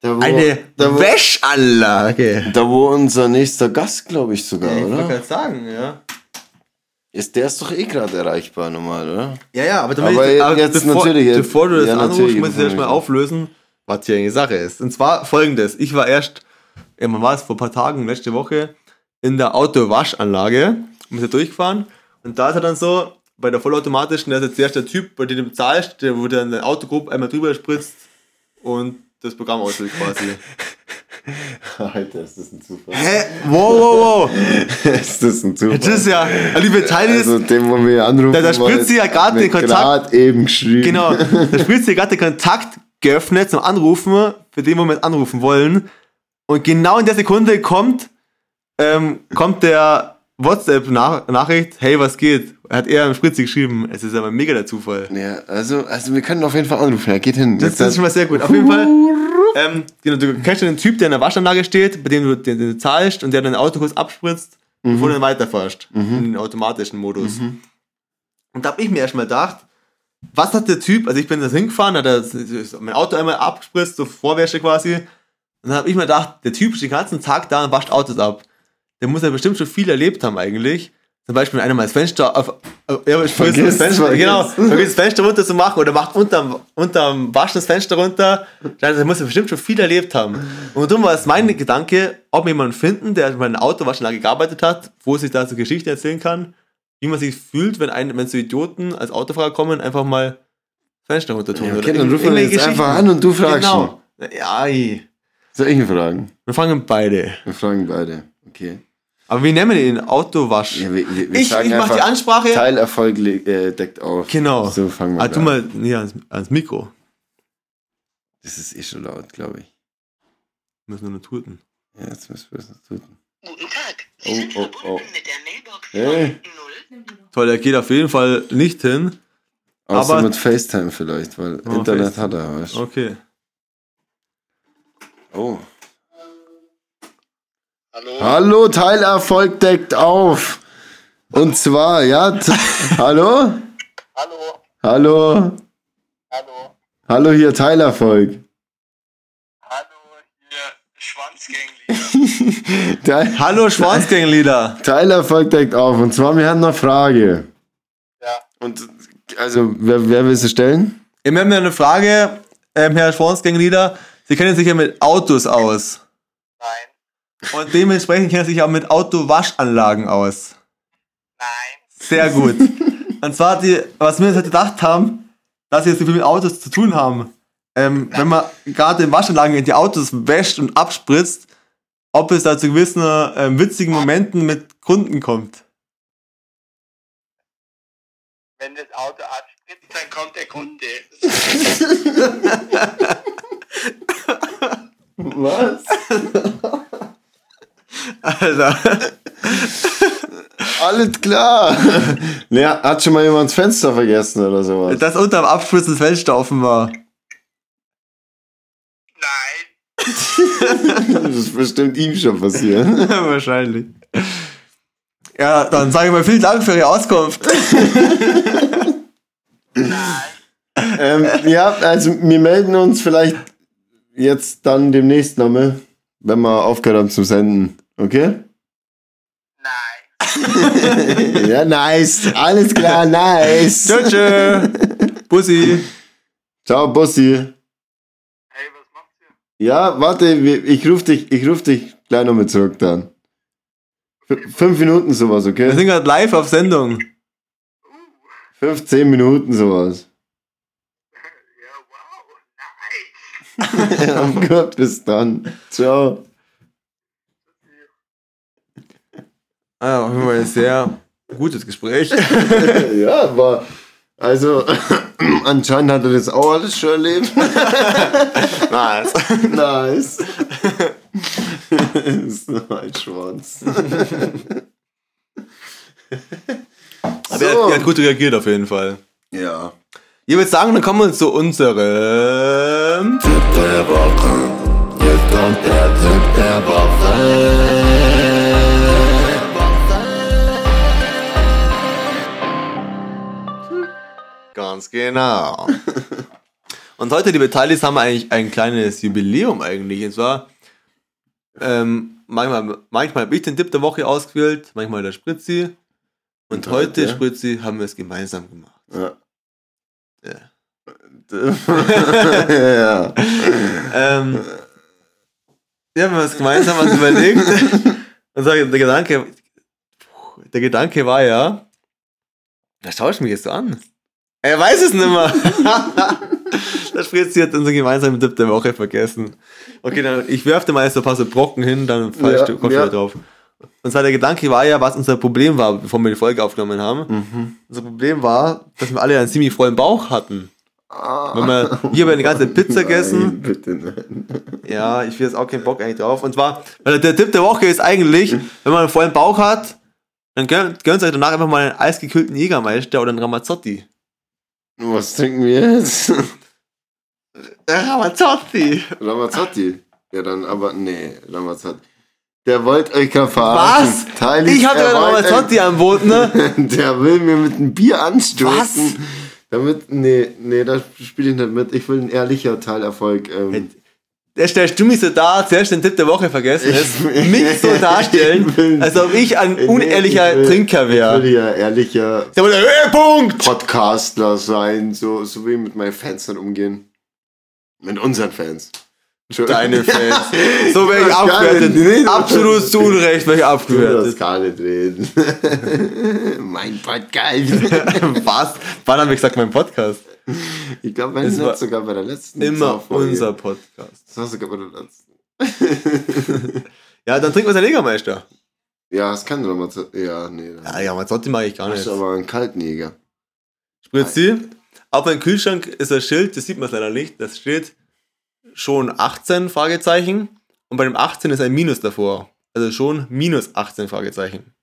Speaker 2: Da wo,
Speaker 1: Eine
Speaker 2: da, wo,
Speaker 1: Wäschanlage.
Speaker 2: da wo unser nächster Gast, glaube ich, sogar,
Speaker 1: Ja, ich
Speaker 2: oder?
Speaker 1: gerade sagen, ja.
Speaker 2: Ist, der ist doch eh gerade erreichbar normal, oder?
Speaker 1: Ja, ja, aber,
Speaker 2: Aber jetzt
Speaker 1: bevor,
Speaker 2: natürlich, jetzt-
Speaker 1: bevor du das
Speaker 2: ja,
Speaker 1: anrufst, muss ich erstmal
Speaker 2: bevor-
Speaker 1: auflösen, was hier eine Sache ist. Und zwar folgendes. Ich war erst, ja, man war es vor ein paar Tagen, letzte Woche, in der Autowaschanlage, bin da durchgefahren und da ist er dann so, bei der vollautomatischen, da ist jetzt zuerst der Typ, bei dem du bezahlst, der wo dann dein Autogruppe einmal drüber spritzt und das Programm auslöst quasi.
Speaker 2: Alter, ist das ein Zufall.
Speaker 1: Hä? Wow, wow, wow.
Speaker 2: ist das ein Zufall?
Speaker 1: Das ist ja, liebe Teile,
Speaker 2: also dem, wo wir anrufen
Speaker 1: Da- da spritzt sie ja grad den Kontakt.
Speaker 2: gerade eben geschrieben.
Speaker 1: Genau, da spielt sie gerade den Kontakt geöffnet zum Anrufen, für den wir mit anrufen wollen. Und genau in der Sekunde kommt, ähm, kommt der WhatsApp-Nachricht, hey, was geht? Hat er im Spritze geschrieben. Es ist aber mega der Zufall.
Speaker 2: Ja, also, also wir können auf jeden Fall anrufen. Ja, geht hin.
Speaker 1: Das,
Speaker 2: Jetzt
Speaker 1: das ist schon mal sehr gut. Auf jeden Fall, ähm, genau, du kennst ja den Typ, der in der Waschanlage steht, bei dem du, den, den du zahlst und der dein Auto kurz abspritzt, bevor du dann weiterfährst. In den automatischen Modus. Und da habe ich mir erstmal gedacht, was hat der Typ, also ich bin da hingefahren, hat er das- mein Auto einmal abgespritzt, so Vorwäsche quasi. Und dann habe ich mir gedacht, der Typ steht den ganzen Tag da und wascht Autos ab. Der muss ja bestimmt schon viel erlebt haben eigentlich. Zum Beispiel, wenn einer mal das Fenster auf, auf ja, spritzt
Speaker 2: Vergiss,
Speaker 1: das Fenster,
Speaker 2: vergiss.
Speaker 1: genau, vergisst das Fenster runter zu machen oder macht unterm, unterm Waschen das Fenster runter, der muss ja bestimmt schon viel erlebt haben. Und darum war es mein Gedanke, ob wir jemanden finden, der in einer Autowaschanlage gearbeitet hat, wo sich da so Geschichten erzählen kann, wie man sich fühlt, wenn, ein, wenn so Idioten als Autofahrer kommen, einfach mal das Fenster runter tun.
Speaker 2: Ja, okay, dann rufen wir jetzt einfach an und du fragst
Speaker 1: Genau. Ja, ey.
Speaker 2: Soll ich ihn fragen?
Speaker 1: wir fangen beide.
Speaker 2: Wir fragen beide. Okay.
Speaker 1: Aber wie nennen wir den? Autowasch.
Speaker 2: Ja, wir, wir,
Speaker 1: ich ich mache die Ansprache.
Speaker 2: Teilerfolg le- äh, deckt auf.
Speaker 1: Genau.
Speaker 2: So fangen wir
Speaker 1: Ah, tu
Speaker 2: an.
Speaker 1: mal näher ans, ans Mikro.
Speaker 2: Das ist eh schon laut, glaube ich.
Speaker 1: Müssen wir nur tuten.
Speaker 2: Ja, jetzt müssen wir es noch tun.
Speaker 4: Guten Tag. Sie
Speaker 2: Oh,
Speaker 4: sind
Speaker 2: oh,
Speaker 4: verbunden
Speaker 2: oh.
Speaker 4: mit der Mailbox
Speaker 2: Hey.
Speaker 4: von 0.
Speaker 1: Toll, er geht auf jeden Fall nicht hin.
Speaker 2: Außer
Speaker 1: Aber-
Speaker 2: mit FaceTime vielleicht, weil
Speaker 1: Oh,
Speaker 2: Internet
Speaker 1: FaceTime.
Speaker 2: hat er, weißt du.
Speaker 1: Okay.
Speaker 2: Oh.
Speaker 4: Hallo.
Speaker 2: Hallo, Teilerfolg deckt auf. Und zwar, ja, hallo?
Speaker 4: Hallo.
Speaker 2: Hallo?
Speaker 4: Hallo.
Speaker 2: Hallo, hier Teilerfolg.
Speaker 4: Hallo. Hier Schwanzgängli.
Speaker 2: Teil-
Speaker 1: Hallo Schwanzgänglieder.
Speaker 2: Teilerfolg deckt auf. Und zwar, wir hatten eine Frage.
Speaker 4: Ja.
Speaker 2: Und, also, wer, wer will sie stellen?
Speaker 1: Wir haben ja eine Frage, ähm, Herr Schwanzgänglieder. Sie kennen sich ja mit Autos aus.
Speaker 4: Nein.
Speaker 1: Und dementsprechend kennen Sie sich auch mit Autowaschanlagen aus.
Speaker 4: Nein.
Speaker 1: Sehr gut. Und zwar, die, was wir uns halt gedacht haben, dass sie jetzt so viel mit Autos zu tun haben. Ähm, wenn man gerade in Waschanlagen die Autos wäscht und abspritzt, ob es da zu gewissen ähm, witzigen Momenten mit Kunden kommt.
Speaker 4: Wenn das Auto abspritzt, dann kommt der Kunde.
Speaker 2: Was?
Speaker 1: Alter.
Speaker 2: Alles klar. Ne, hat schon mal jemand das Fenster vergessen oder sowas?
Speaker 1: Dass unter dem Abspritzen das Fenster offen war.
Speaker 4: Nein.
Speaker 2: Das ist bestimmt ihm schon passiert.
Speaker 1: Wahrscheinlich. Ja, dann sage ich mal vielen Dank für Ihre Auskunft.
Speaker 2: ähm, ja, also wir melden uns vielleicht jetzt dann demnächst nochmal, wenn wir aufgehört haben zu senden. Okay?
Speaker 4: Nein.
Speaker 2: ja, nice. Alles klar, nice.
Speaker 1: Tschö, tschö. Bussi.
Speaker 2: Ciao, Bussi.
Speaker 4: Hey, was
Speaker 2: Ja, warte, wir- ich ruf dich, ich ruf dich gleich nochmal zurück dann. F fünf Minuten sowas,
Speaker 1: Wir
Speaker 2: okay?
Speaker 1: sind gerade live auf Sendung.
Speaker 2: Fünf, zehn Minuten sowas.
Speaker 4: Ja, wow, nice.
Speaker 2: Ja, gut, bis dann. Ciao.
Speaker 1: Ah, ja, auf jeden Fall ein sehr gutes Gespräch.
Speaker 2: ja, war. Also, anscheinend hat er das auch alles schon erlebt.
Speaker 1: nice.
Speaker 2: nice. ist nur ein Schwanz.
Speaker 1: Aber er, hat, er hat gut reagiert auf jeden Fall.
Speaker 2: Ja.
Speaker 1: Ich würde sagen, dann kommen wir zu unserem.
Speaker 2: der Woche. Jetzt kommt der Tipp der
Speaker 1: Ganz genau. Und heute, liebe Teilis, haben wir eigentlich ein kleines Jubiläum eigentlich. Und zwar, ähm, manchmal, manchmal habe ich den Tipp der Woche ausgewählt, manchmal der Spritzi. Und
Speaker 2: Und
Speaker 1: heute,
Speaker 2: heute?
Speaker 1: Spritzi, haben wir es gemeinsam gemacht.
Speaker 2: Ja.
Speaker 1: Ja.
Speaker 2: ja.
Speaker 1: Ähm, ja, wir haben uns gemeinsam was überlegt. Und der der Gedanke, der Gedanke war ja, da schaust du mich jetzt so an. Er weiß es nicht mehr. der Spritzi hat unseren gemeinsamen Tipp der Woche vergessen. Okay, dann ich werfe dir mal jetzt ein paar so Brocken hin, dann fallst
Speaker 2: Ja,
Speaker 1: du, kommst
Speaker 2: ja.
Speaker 1: drauf. Und zwar der Gedanke war ja, was unser Problem war, bevor wir die Folge aufgenommen haben.
Speaker 2: Mhm.
Speaker 1: Unser Problem war, dass wir alle einen ziemlich vollen Bauch hatten. Wenn wir, hier haben eine ganze Pizza gegessen.
Speaker 2: Nein, bitte nein.
Speaker 1: Ja, ich will jetzt auch keinen Bock eigentlich drauf. Und zwar, weil der Tipp der Woche ist eigentlich, wenn man einen vollen Bauch hat, dann gönnt, gönnt euch danach einfach mal einen eisgekühlten Jägermeister oder einen Ramazzotti.
Speaker 2: Was trinken wir jetzt?
Speaker 1: Ramazzotti!
Speaker 2: Ramazzotti. Ja, dann aber, nee, Ramazzotti. Der wollte euch gerade verarschen.
Speaker 1: Was?
Speaker 2: Teilig,
Speaker 1: Ich hatte
Speaker 2: wollte
Speaker 1: Ramazzotti an Bord, ne?
Speaker 2: Der will mir mit einem Bier anstoßen.
Speaker 1: Was?
Speaker 2: Damit, nee, nee, da spiele ich nicht mit. Ich will ein ehrlicher Teilerfolg. Ähm,
Speaker 1: stellst du mich so dar, zuerst den Tipp der Woche vergessen,
Speaker 2: Ich-
Speaker 1: ist, mich so darstellen,
Speaker 2: Ich
Speaker 1: als ob ich ein unehrlicher
Speaker 2: ich will-
Speaker 1: Trinker
Speaker 2: Ich
Speaker 1: wäre.
Speaker 2: will ja ehrlicher
Speaker 1: Höhepunkt!
Speaker 2: Podcastler sein, so, so wie mit meinen Fans dann umgehen. Mit unseren Fans.
Speaker 1: Deine Fans. So wäre ich
Speaker 2: Das
Speaker 1: abgewertet. Absolut zu Unrecht wäre ich
Speaker 2: Du das
Speaker 1: abgewertet.
Speaker 2: gar nicht reden. mein Podcast.
Speaker 1: Was? Wann haben wir gesagt, mein Podcast?
Speaker 2: Ich glaube, wenn
Speaker 1: Es
Speaker 2: es
Speaker 1: war
Speaker 2: sogar bei der letzten
Speaker 1: Immer
Speaker 2: Sauffolge.
Speaker 1: unser Podcast.
Speaker 2: Das war sogar bei der letzten.
Speaker 1: Ja, dann trinken wir den Jägermeister.
Speaker 2: Ja, das kann doch mal. zu- Ja, nee.
Speaker 1: Ja, ja, Mazzotti mag ich gar nicht.
Speaker 2: du aber einen kalten Jäger.
Speaker 1: Spritzi. Auf meinem Kühlschrank ist ein Schild, das sieht man leider nicht. Das steht schon 18 Fragezeichen. Und bei dem 18 ist ein Minus davor. Also schon minus 18 Fragezeichen.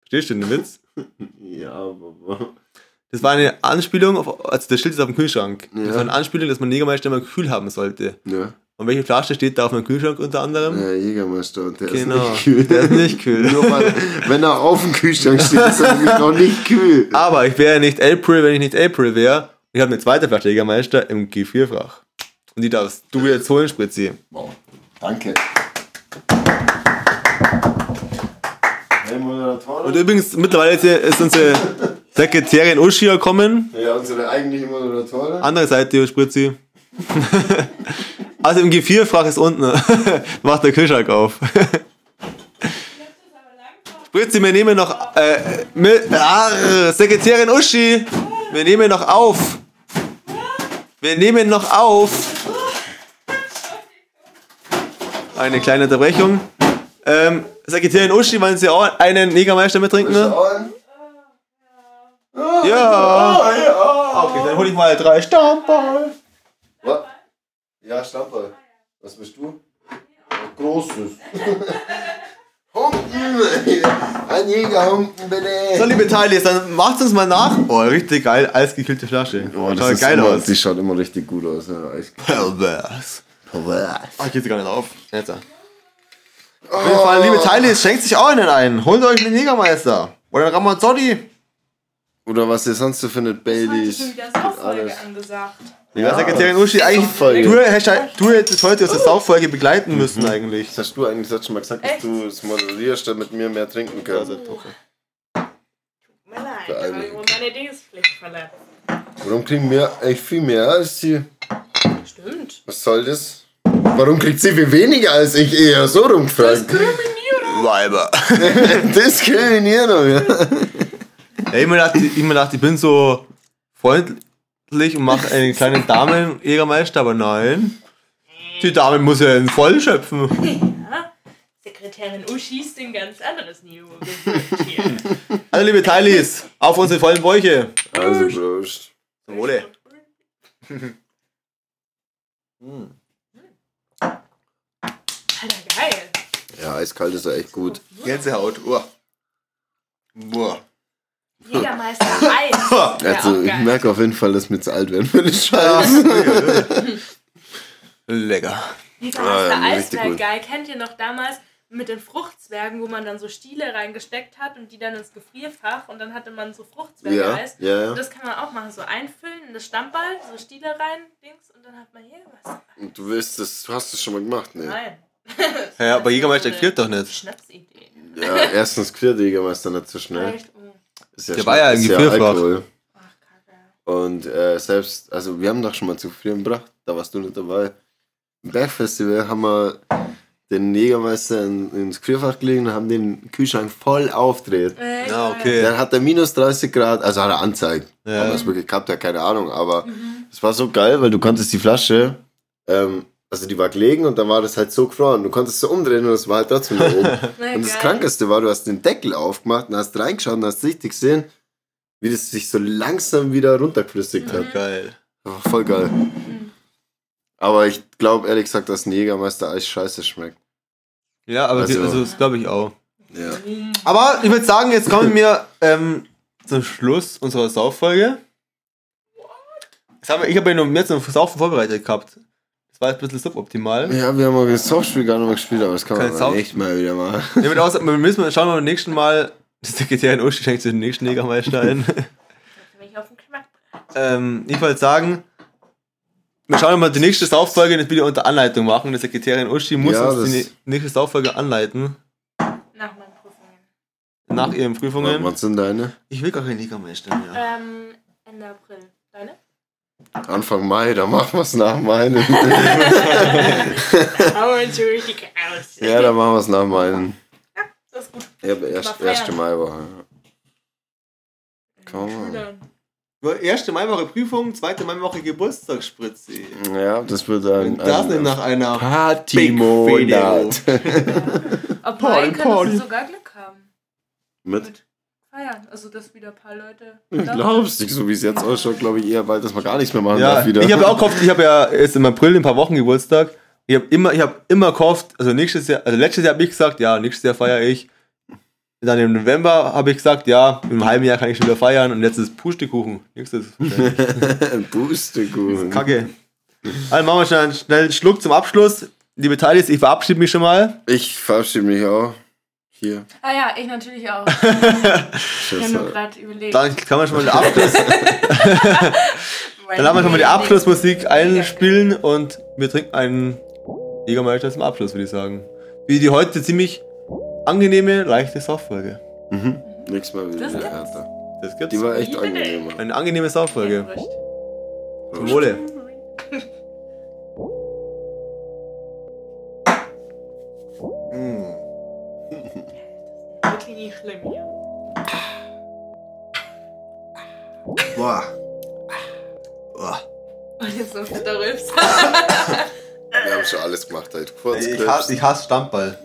Speaker 1: Verstehst du den Witz?
Speaker 2: Ja, aber.
Speaker 1: Das war eine Anspielung, auf, also das Schild ist auf dem Kühlschrank. Das
Speaker 2: Ja.
Speaker 1: war eine Anspielung, dass man Jägermeister immer kühl haben sollte.
Speaker 2: Ja,
Speaker 1: Und welche Flasche steht da auf meinem Kühlschrank unter anderem?
Speaker 2: der Jägermeister und der
Speaker 1: Genau,
Speaker 2: ist nicht kühl.
Speaker 1: der ist nicht kühl.
Speaker 2: Nur weil, wenn er auf dem Kühlschrank steht, ist er nämlich noch nicht kühl.
Speaker 1: Aber ich wäre ja nicht April, wenn ich nicht April wäre. Ich habe eine zweite Flasche Jägermeister im G4-Fach. Und die darfst du jetzt holen, Spritzi.
Speaker 2: Wow. Danke. Hey, Moderatorin.
Speaker 1: Und übrigens, mittlerweile ist, unsere Sekretärin Uschi gekommen.
Speaker 2: Ja, unsere eigentliche Moderatorin.
Speaker 1: Andere Seite, Spritzi. also im G4-Fach ist unten. Macht der Kühlschrank auf. Spritzi, wir nehmen noch. Äh, mit, ah, Sekretärin Uschi, wir nehmen noch auf. Wir nehmen noch auf. Eine kleine Unterbrechung. Ähm, Sekretärin Uschi, wollen Sie auch einen Jägermeister mittrinken? Ne? Ja. Okay, dann hol ich mal drei Stammball.
Speaker 2: Was? Ja, Stammball. Was bist du? Großes. Humpen! Ein Jägerhumpen, bitte!
Speaker 1: So, liebe Teilis, dann macht uns mal nach. Oh, richtig geil, eisgekühlte Flasche.
Speaker 2: Oh, das
Speaker 1: Schaut geil
Speaker 2: immer,
Speaker 1: aus.
Speaker 2: Die schaut immer richtig gut aus. Ja, echt.
Speaker 1: Pervers. Ah, ich geh gar nicht auf. Jetzt. Auf
Speaker 2: Oh.
Speaker 1: jeden Fall, liebe Teilis, schenkt sich auch einen ein. Holt euch einen Jägermeister. Oder einen Ramazzotti.
Speaker 2: Oder was ihr sonst so findet,
Speaker 5: Heute
Speaker 2: Baileys.
Speaker 5: schon wieder Sauffolge
Speaker 2: alles.
Speaker 5: angesagt.
Speaker 1: Ja, Sekretärin Uschi, eigentlich,
Speaker 2: Sauffolge.
Speaker 1: du, hättest, du hättest heute unsere Sauffolge begleiten müssen eigentlich.
Speaker 2: Das hast du eigentlich letztes Mal gesagt, dass
Speaker 5: Echt?
Speaker 2: du es moderierst, damit wir mehr trinken können.
Speaker 5: Tut mir leid, habe ich wohl meine Dienstpflicht verletzt.
Speaker 2: Warum kriegen wir echt viel mehr als die?
Speaker 5: Stimmt.
Speaker 2: Was soll das? Warum kriegt sie viel weniger als ich? Eher so rumgefragt.
Speaker 1: Weiber.
Speaker 2: Diskriminierung, ja.
Speaker 1: Ja, ich mir dachte, ich mir dachte, ich bin so freundlich und mache einen kleinen Damen-Jägermeister, aber nein. Die Dame muss ja in voll schöpfen.
Speaker 5: Ja. Sekretärin Uschi ist ein ganz anderes Niveau.
Speaker 1: Also, liebe Teilis, auf unsere vollen Bäuche.
Speaker 2: Also, Prost.
Speaker 1: Zum Wohle.
Speaker 5: Alter, geil.
Speaker 2: Ja, eiskalt ist ja echt gut.
Speaker 1: Gänsehaut. Uah. Boah.
Speaker 5: Jägermeister Eis.
Speaker 2: Also, ich merke auf jeden Fall, dass wir zu alt werden für den Scheiß.
Speaker 1: Lecker.
Speaker 5: Jägermeister Eis wäre geil. Kennt ihr noch damals mit den Fruchtzwergen, wo man dann so Stiele reingesteckt hat und die dann ins Gefrierfach und dann hatte man so
Speaker 2: Ja,
Speaker 5: Fruchtzwerge-Eis.
Speaker 2: ja, ja.
Speaker 5: Und das kann man auch machen, so einfüllen in das Stammball, so Stiele rein, Dings, und dann hat man Jägermeister.
Speaker 2: Und du willst das, du hast das schon mal gemacht, ne?
Speaker 5: Nein.
Speaker 1: Ja, aber Jägermeister friert doch nicht.
Speaker 5: Schnapsidee.
Speaker 2: Ja, erstens der Jägermeister nicht so schnell.
Speaker 5: Oh.
Speaker 2: Ist ja
Speaker 1: Der war ja im Gefrierfach.
Speaker 5: Ach, Kacke.
Speaker 2: Und äh, selbst, also wir haben doch schon mal zu frieren gebracht, da warst du nicht dabei. Im Bergfestival haben wir den Jägermeister in, ins Gefrierfach gelegen und haben den Kühlschrank voll aufgedreht.
Speaker 5: Echt
Speaker 1: Ja,
Speaker 5: geil.
Speaker 1: okay.
Speaker 2: Dann hat er minus 30 Grad, also hat er anzeigt.
Speaker 1: Ja.
Speaker 2: Aber es wirklich gehabt, ja keine Ahnung. Aber es war so geil, weil du konntest die Flasche, ähm, also die war gelegen und dann war das halt so gefroren. Du konntest so umdrehen und es war halt trotzdem da oben. Und das
Speaker 5: geil.
Speaker 2: Krankeste war, du hast den Deckel aufgemacht und hast reingeschaut und hast richtig gesehen, wie das sich so langsam wieder runtergeflüssigt hat.
Speaker 1: Geil.
Speaker 2: Voll geil. Aber ich glaube ehrlich gesagt, dass ein Jägermeister Eis scheiße schmeckt.
Speaker 1: Ja, aber
Speaker 2: Also-
Speaker 1: also das glaube ich auch.
Speaker 2: Ja.
Speaker 1: Aber ich würde sagen, jetzt kommen wir ähm, zum Schluss unserer Sauffolge. Ich habe ja noch mehr zum Saufen vorbereitet gehabt. Das war jetzt ein bisschen suboptimal.
Speaker 2: Ja, wir haben auch das Softspiel gar nicht mal gespielt, aber das kann man
Speaker 1: Kein Sauf-
Speaker 2: echt mal wieder machen.
Speaker 1: Ja, mit aus, wir müssen schauen wir beim nächsten Mal. Die Sekretärin Uschi schenkt sich den nächsten Jägermeister ein.
Speaker 5: Ich
Speaker 1: ähm, wollte sagen, wir schauen mal die nächste Sauffolge jetzt wieder unter Anleitung machen. Die Sekretärin Uschi muss
Speaker 2: Ja,
Speaker 1: uns die nächste Sauffolge anleiten.
Speaker 5: Nach meinen Prüfungen.
Speaker 1: Nach ihren Prüfungen.
Speaker 2: Was sind deine?
Speaker 1: Ich will gar keinen Jägermeister mehr.
Speaker 5: Ähm, Ende April. Deine?
Speaker 2: Anfang Mai, da machen wir es nach meinen.
Speaker 5: Hauen so richtig aus.
Speaker 2: ja, da machen wir es nach meinen.
Speaker 5: Das ist gut.
Speaker 2: Ja, aber erst. 1. Mai war. Ja. Komm mal.
Speaker 1: Erste Maiwoche Prüfung, zweite Maiwoche Geburtstagsspritze.
Speaker 2: Ja, das wird ein,
Speaker 1: Und das nicht nach einer
Speaker 2: Party-Monat.
Speaker 5: Ob
Speaker 1: Party,
Speaker 5: Mai könntest
Speaker 1: Party.
Speaker 5: du sogar Glück haben.
Speaker 2: Mit?
Speaker 5: Feiern. Also, dass wieder ein paar Leute.
Speaker 2: Glaubst du, so wie es jetzt ausschaut, glaube ich eher bald, dass man gar nichts mehr machen
Speaker 1: Ja,
Speaker 2: darf wieder.
Speaker 1: ich habe auch gehofft, ich habe ja jetzt im April in ein paar Wochen Geburtstag. Ich habe immer, ich habe immer gehofft, also nächstes Jahr, also letztes Jahr habe ich gesagt, ja, nächstes Jahr feiere ich. Dann im November habe ich gesagt, ja, im halben Jahr kann ich schon wieder feiern und jetzt ist Pustekuchen. Nächstes.
Speaker 2: Pustekuchen.
Speaker 1: Kacke. Also machen wir schnell, einen- schnell einen Schluck zum Abschluss. Liebe Teilis, ich verabschiede mich schon mal.
Speaker 2: Ich verabschiede mich auch. Hier.
Speaker 5: Ah ja, ich natürlich auch. Ich habe
Speaker 2: Tschüss.
Speaker 5: nur gerade überlegt.
Speaker 1: Dann kann man schon mal den Abschluss, dann
Speaker 5: Dann
Speaker 1: haben wir schon mal die Abschlussmusik einspielen und wir trinken einen Jägermeister zum Abschluss, würde ich sagen. Wie die heute ziemlich angenehme, leichte Sauffolge.
Speaker 2: Mhm. Nächstes Mal wieder
Speaker 5: Das gibt's.
Speaker 2: härter.
Speaker 1: Das gibt's.
Speaker 2: Die war echt
Speaker 5: Wie
Speaker 2: angenehm.
Speaker 1: Eine angenehme Sauffolge.
Speaker 5: Recht.
Speaker 1: Zum Wohle.
Speaker 5: Wirklich nicht schlimm hier.
Speaker 1: Boah. Boah.
Speaker 5: Und jetzt noch der Rülps.
Speaker 2: Wir haben schon alles gemacht, halt. Kurz,
Speaker 1: Ich hasse, ich hasse Stammball.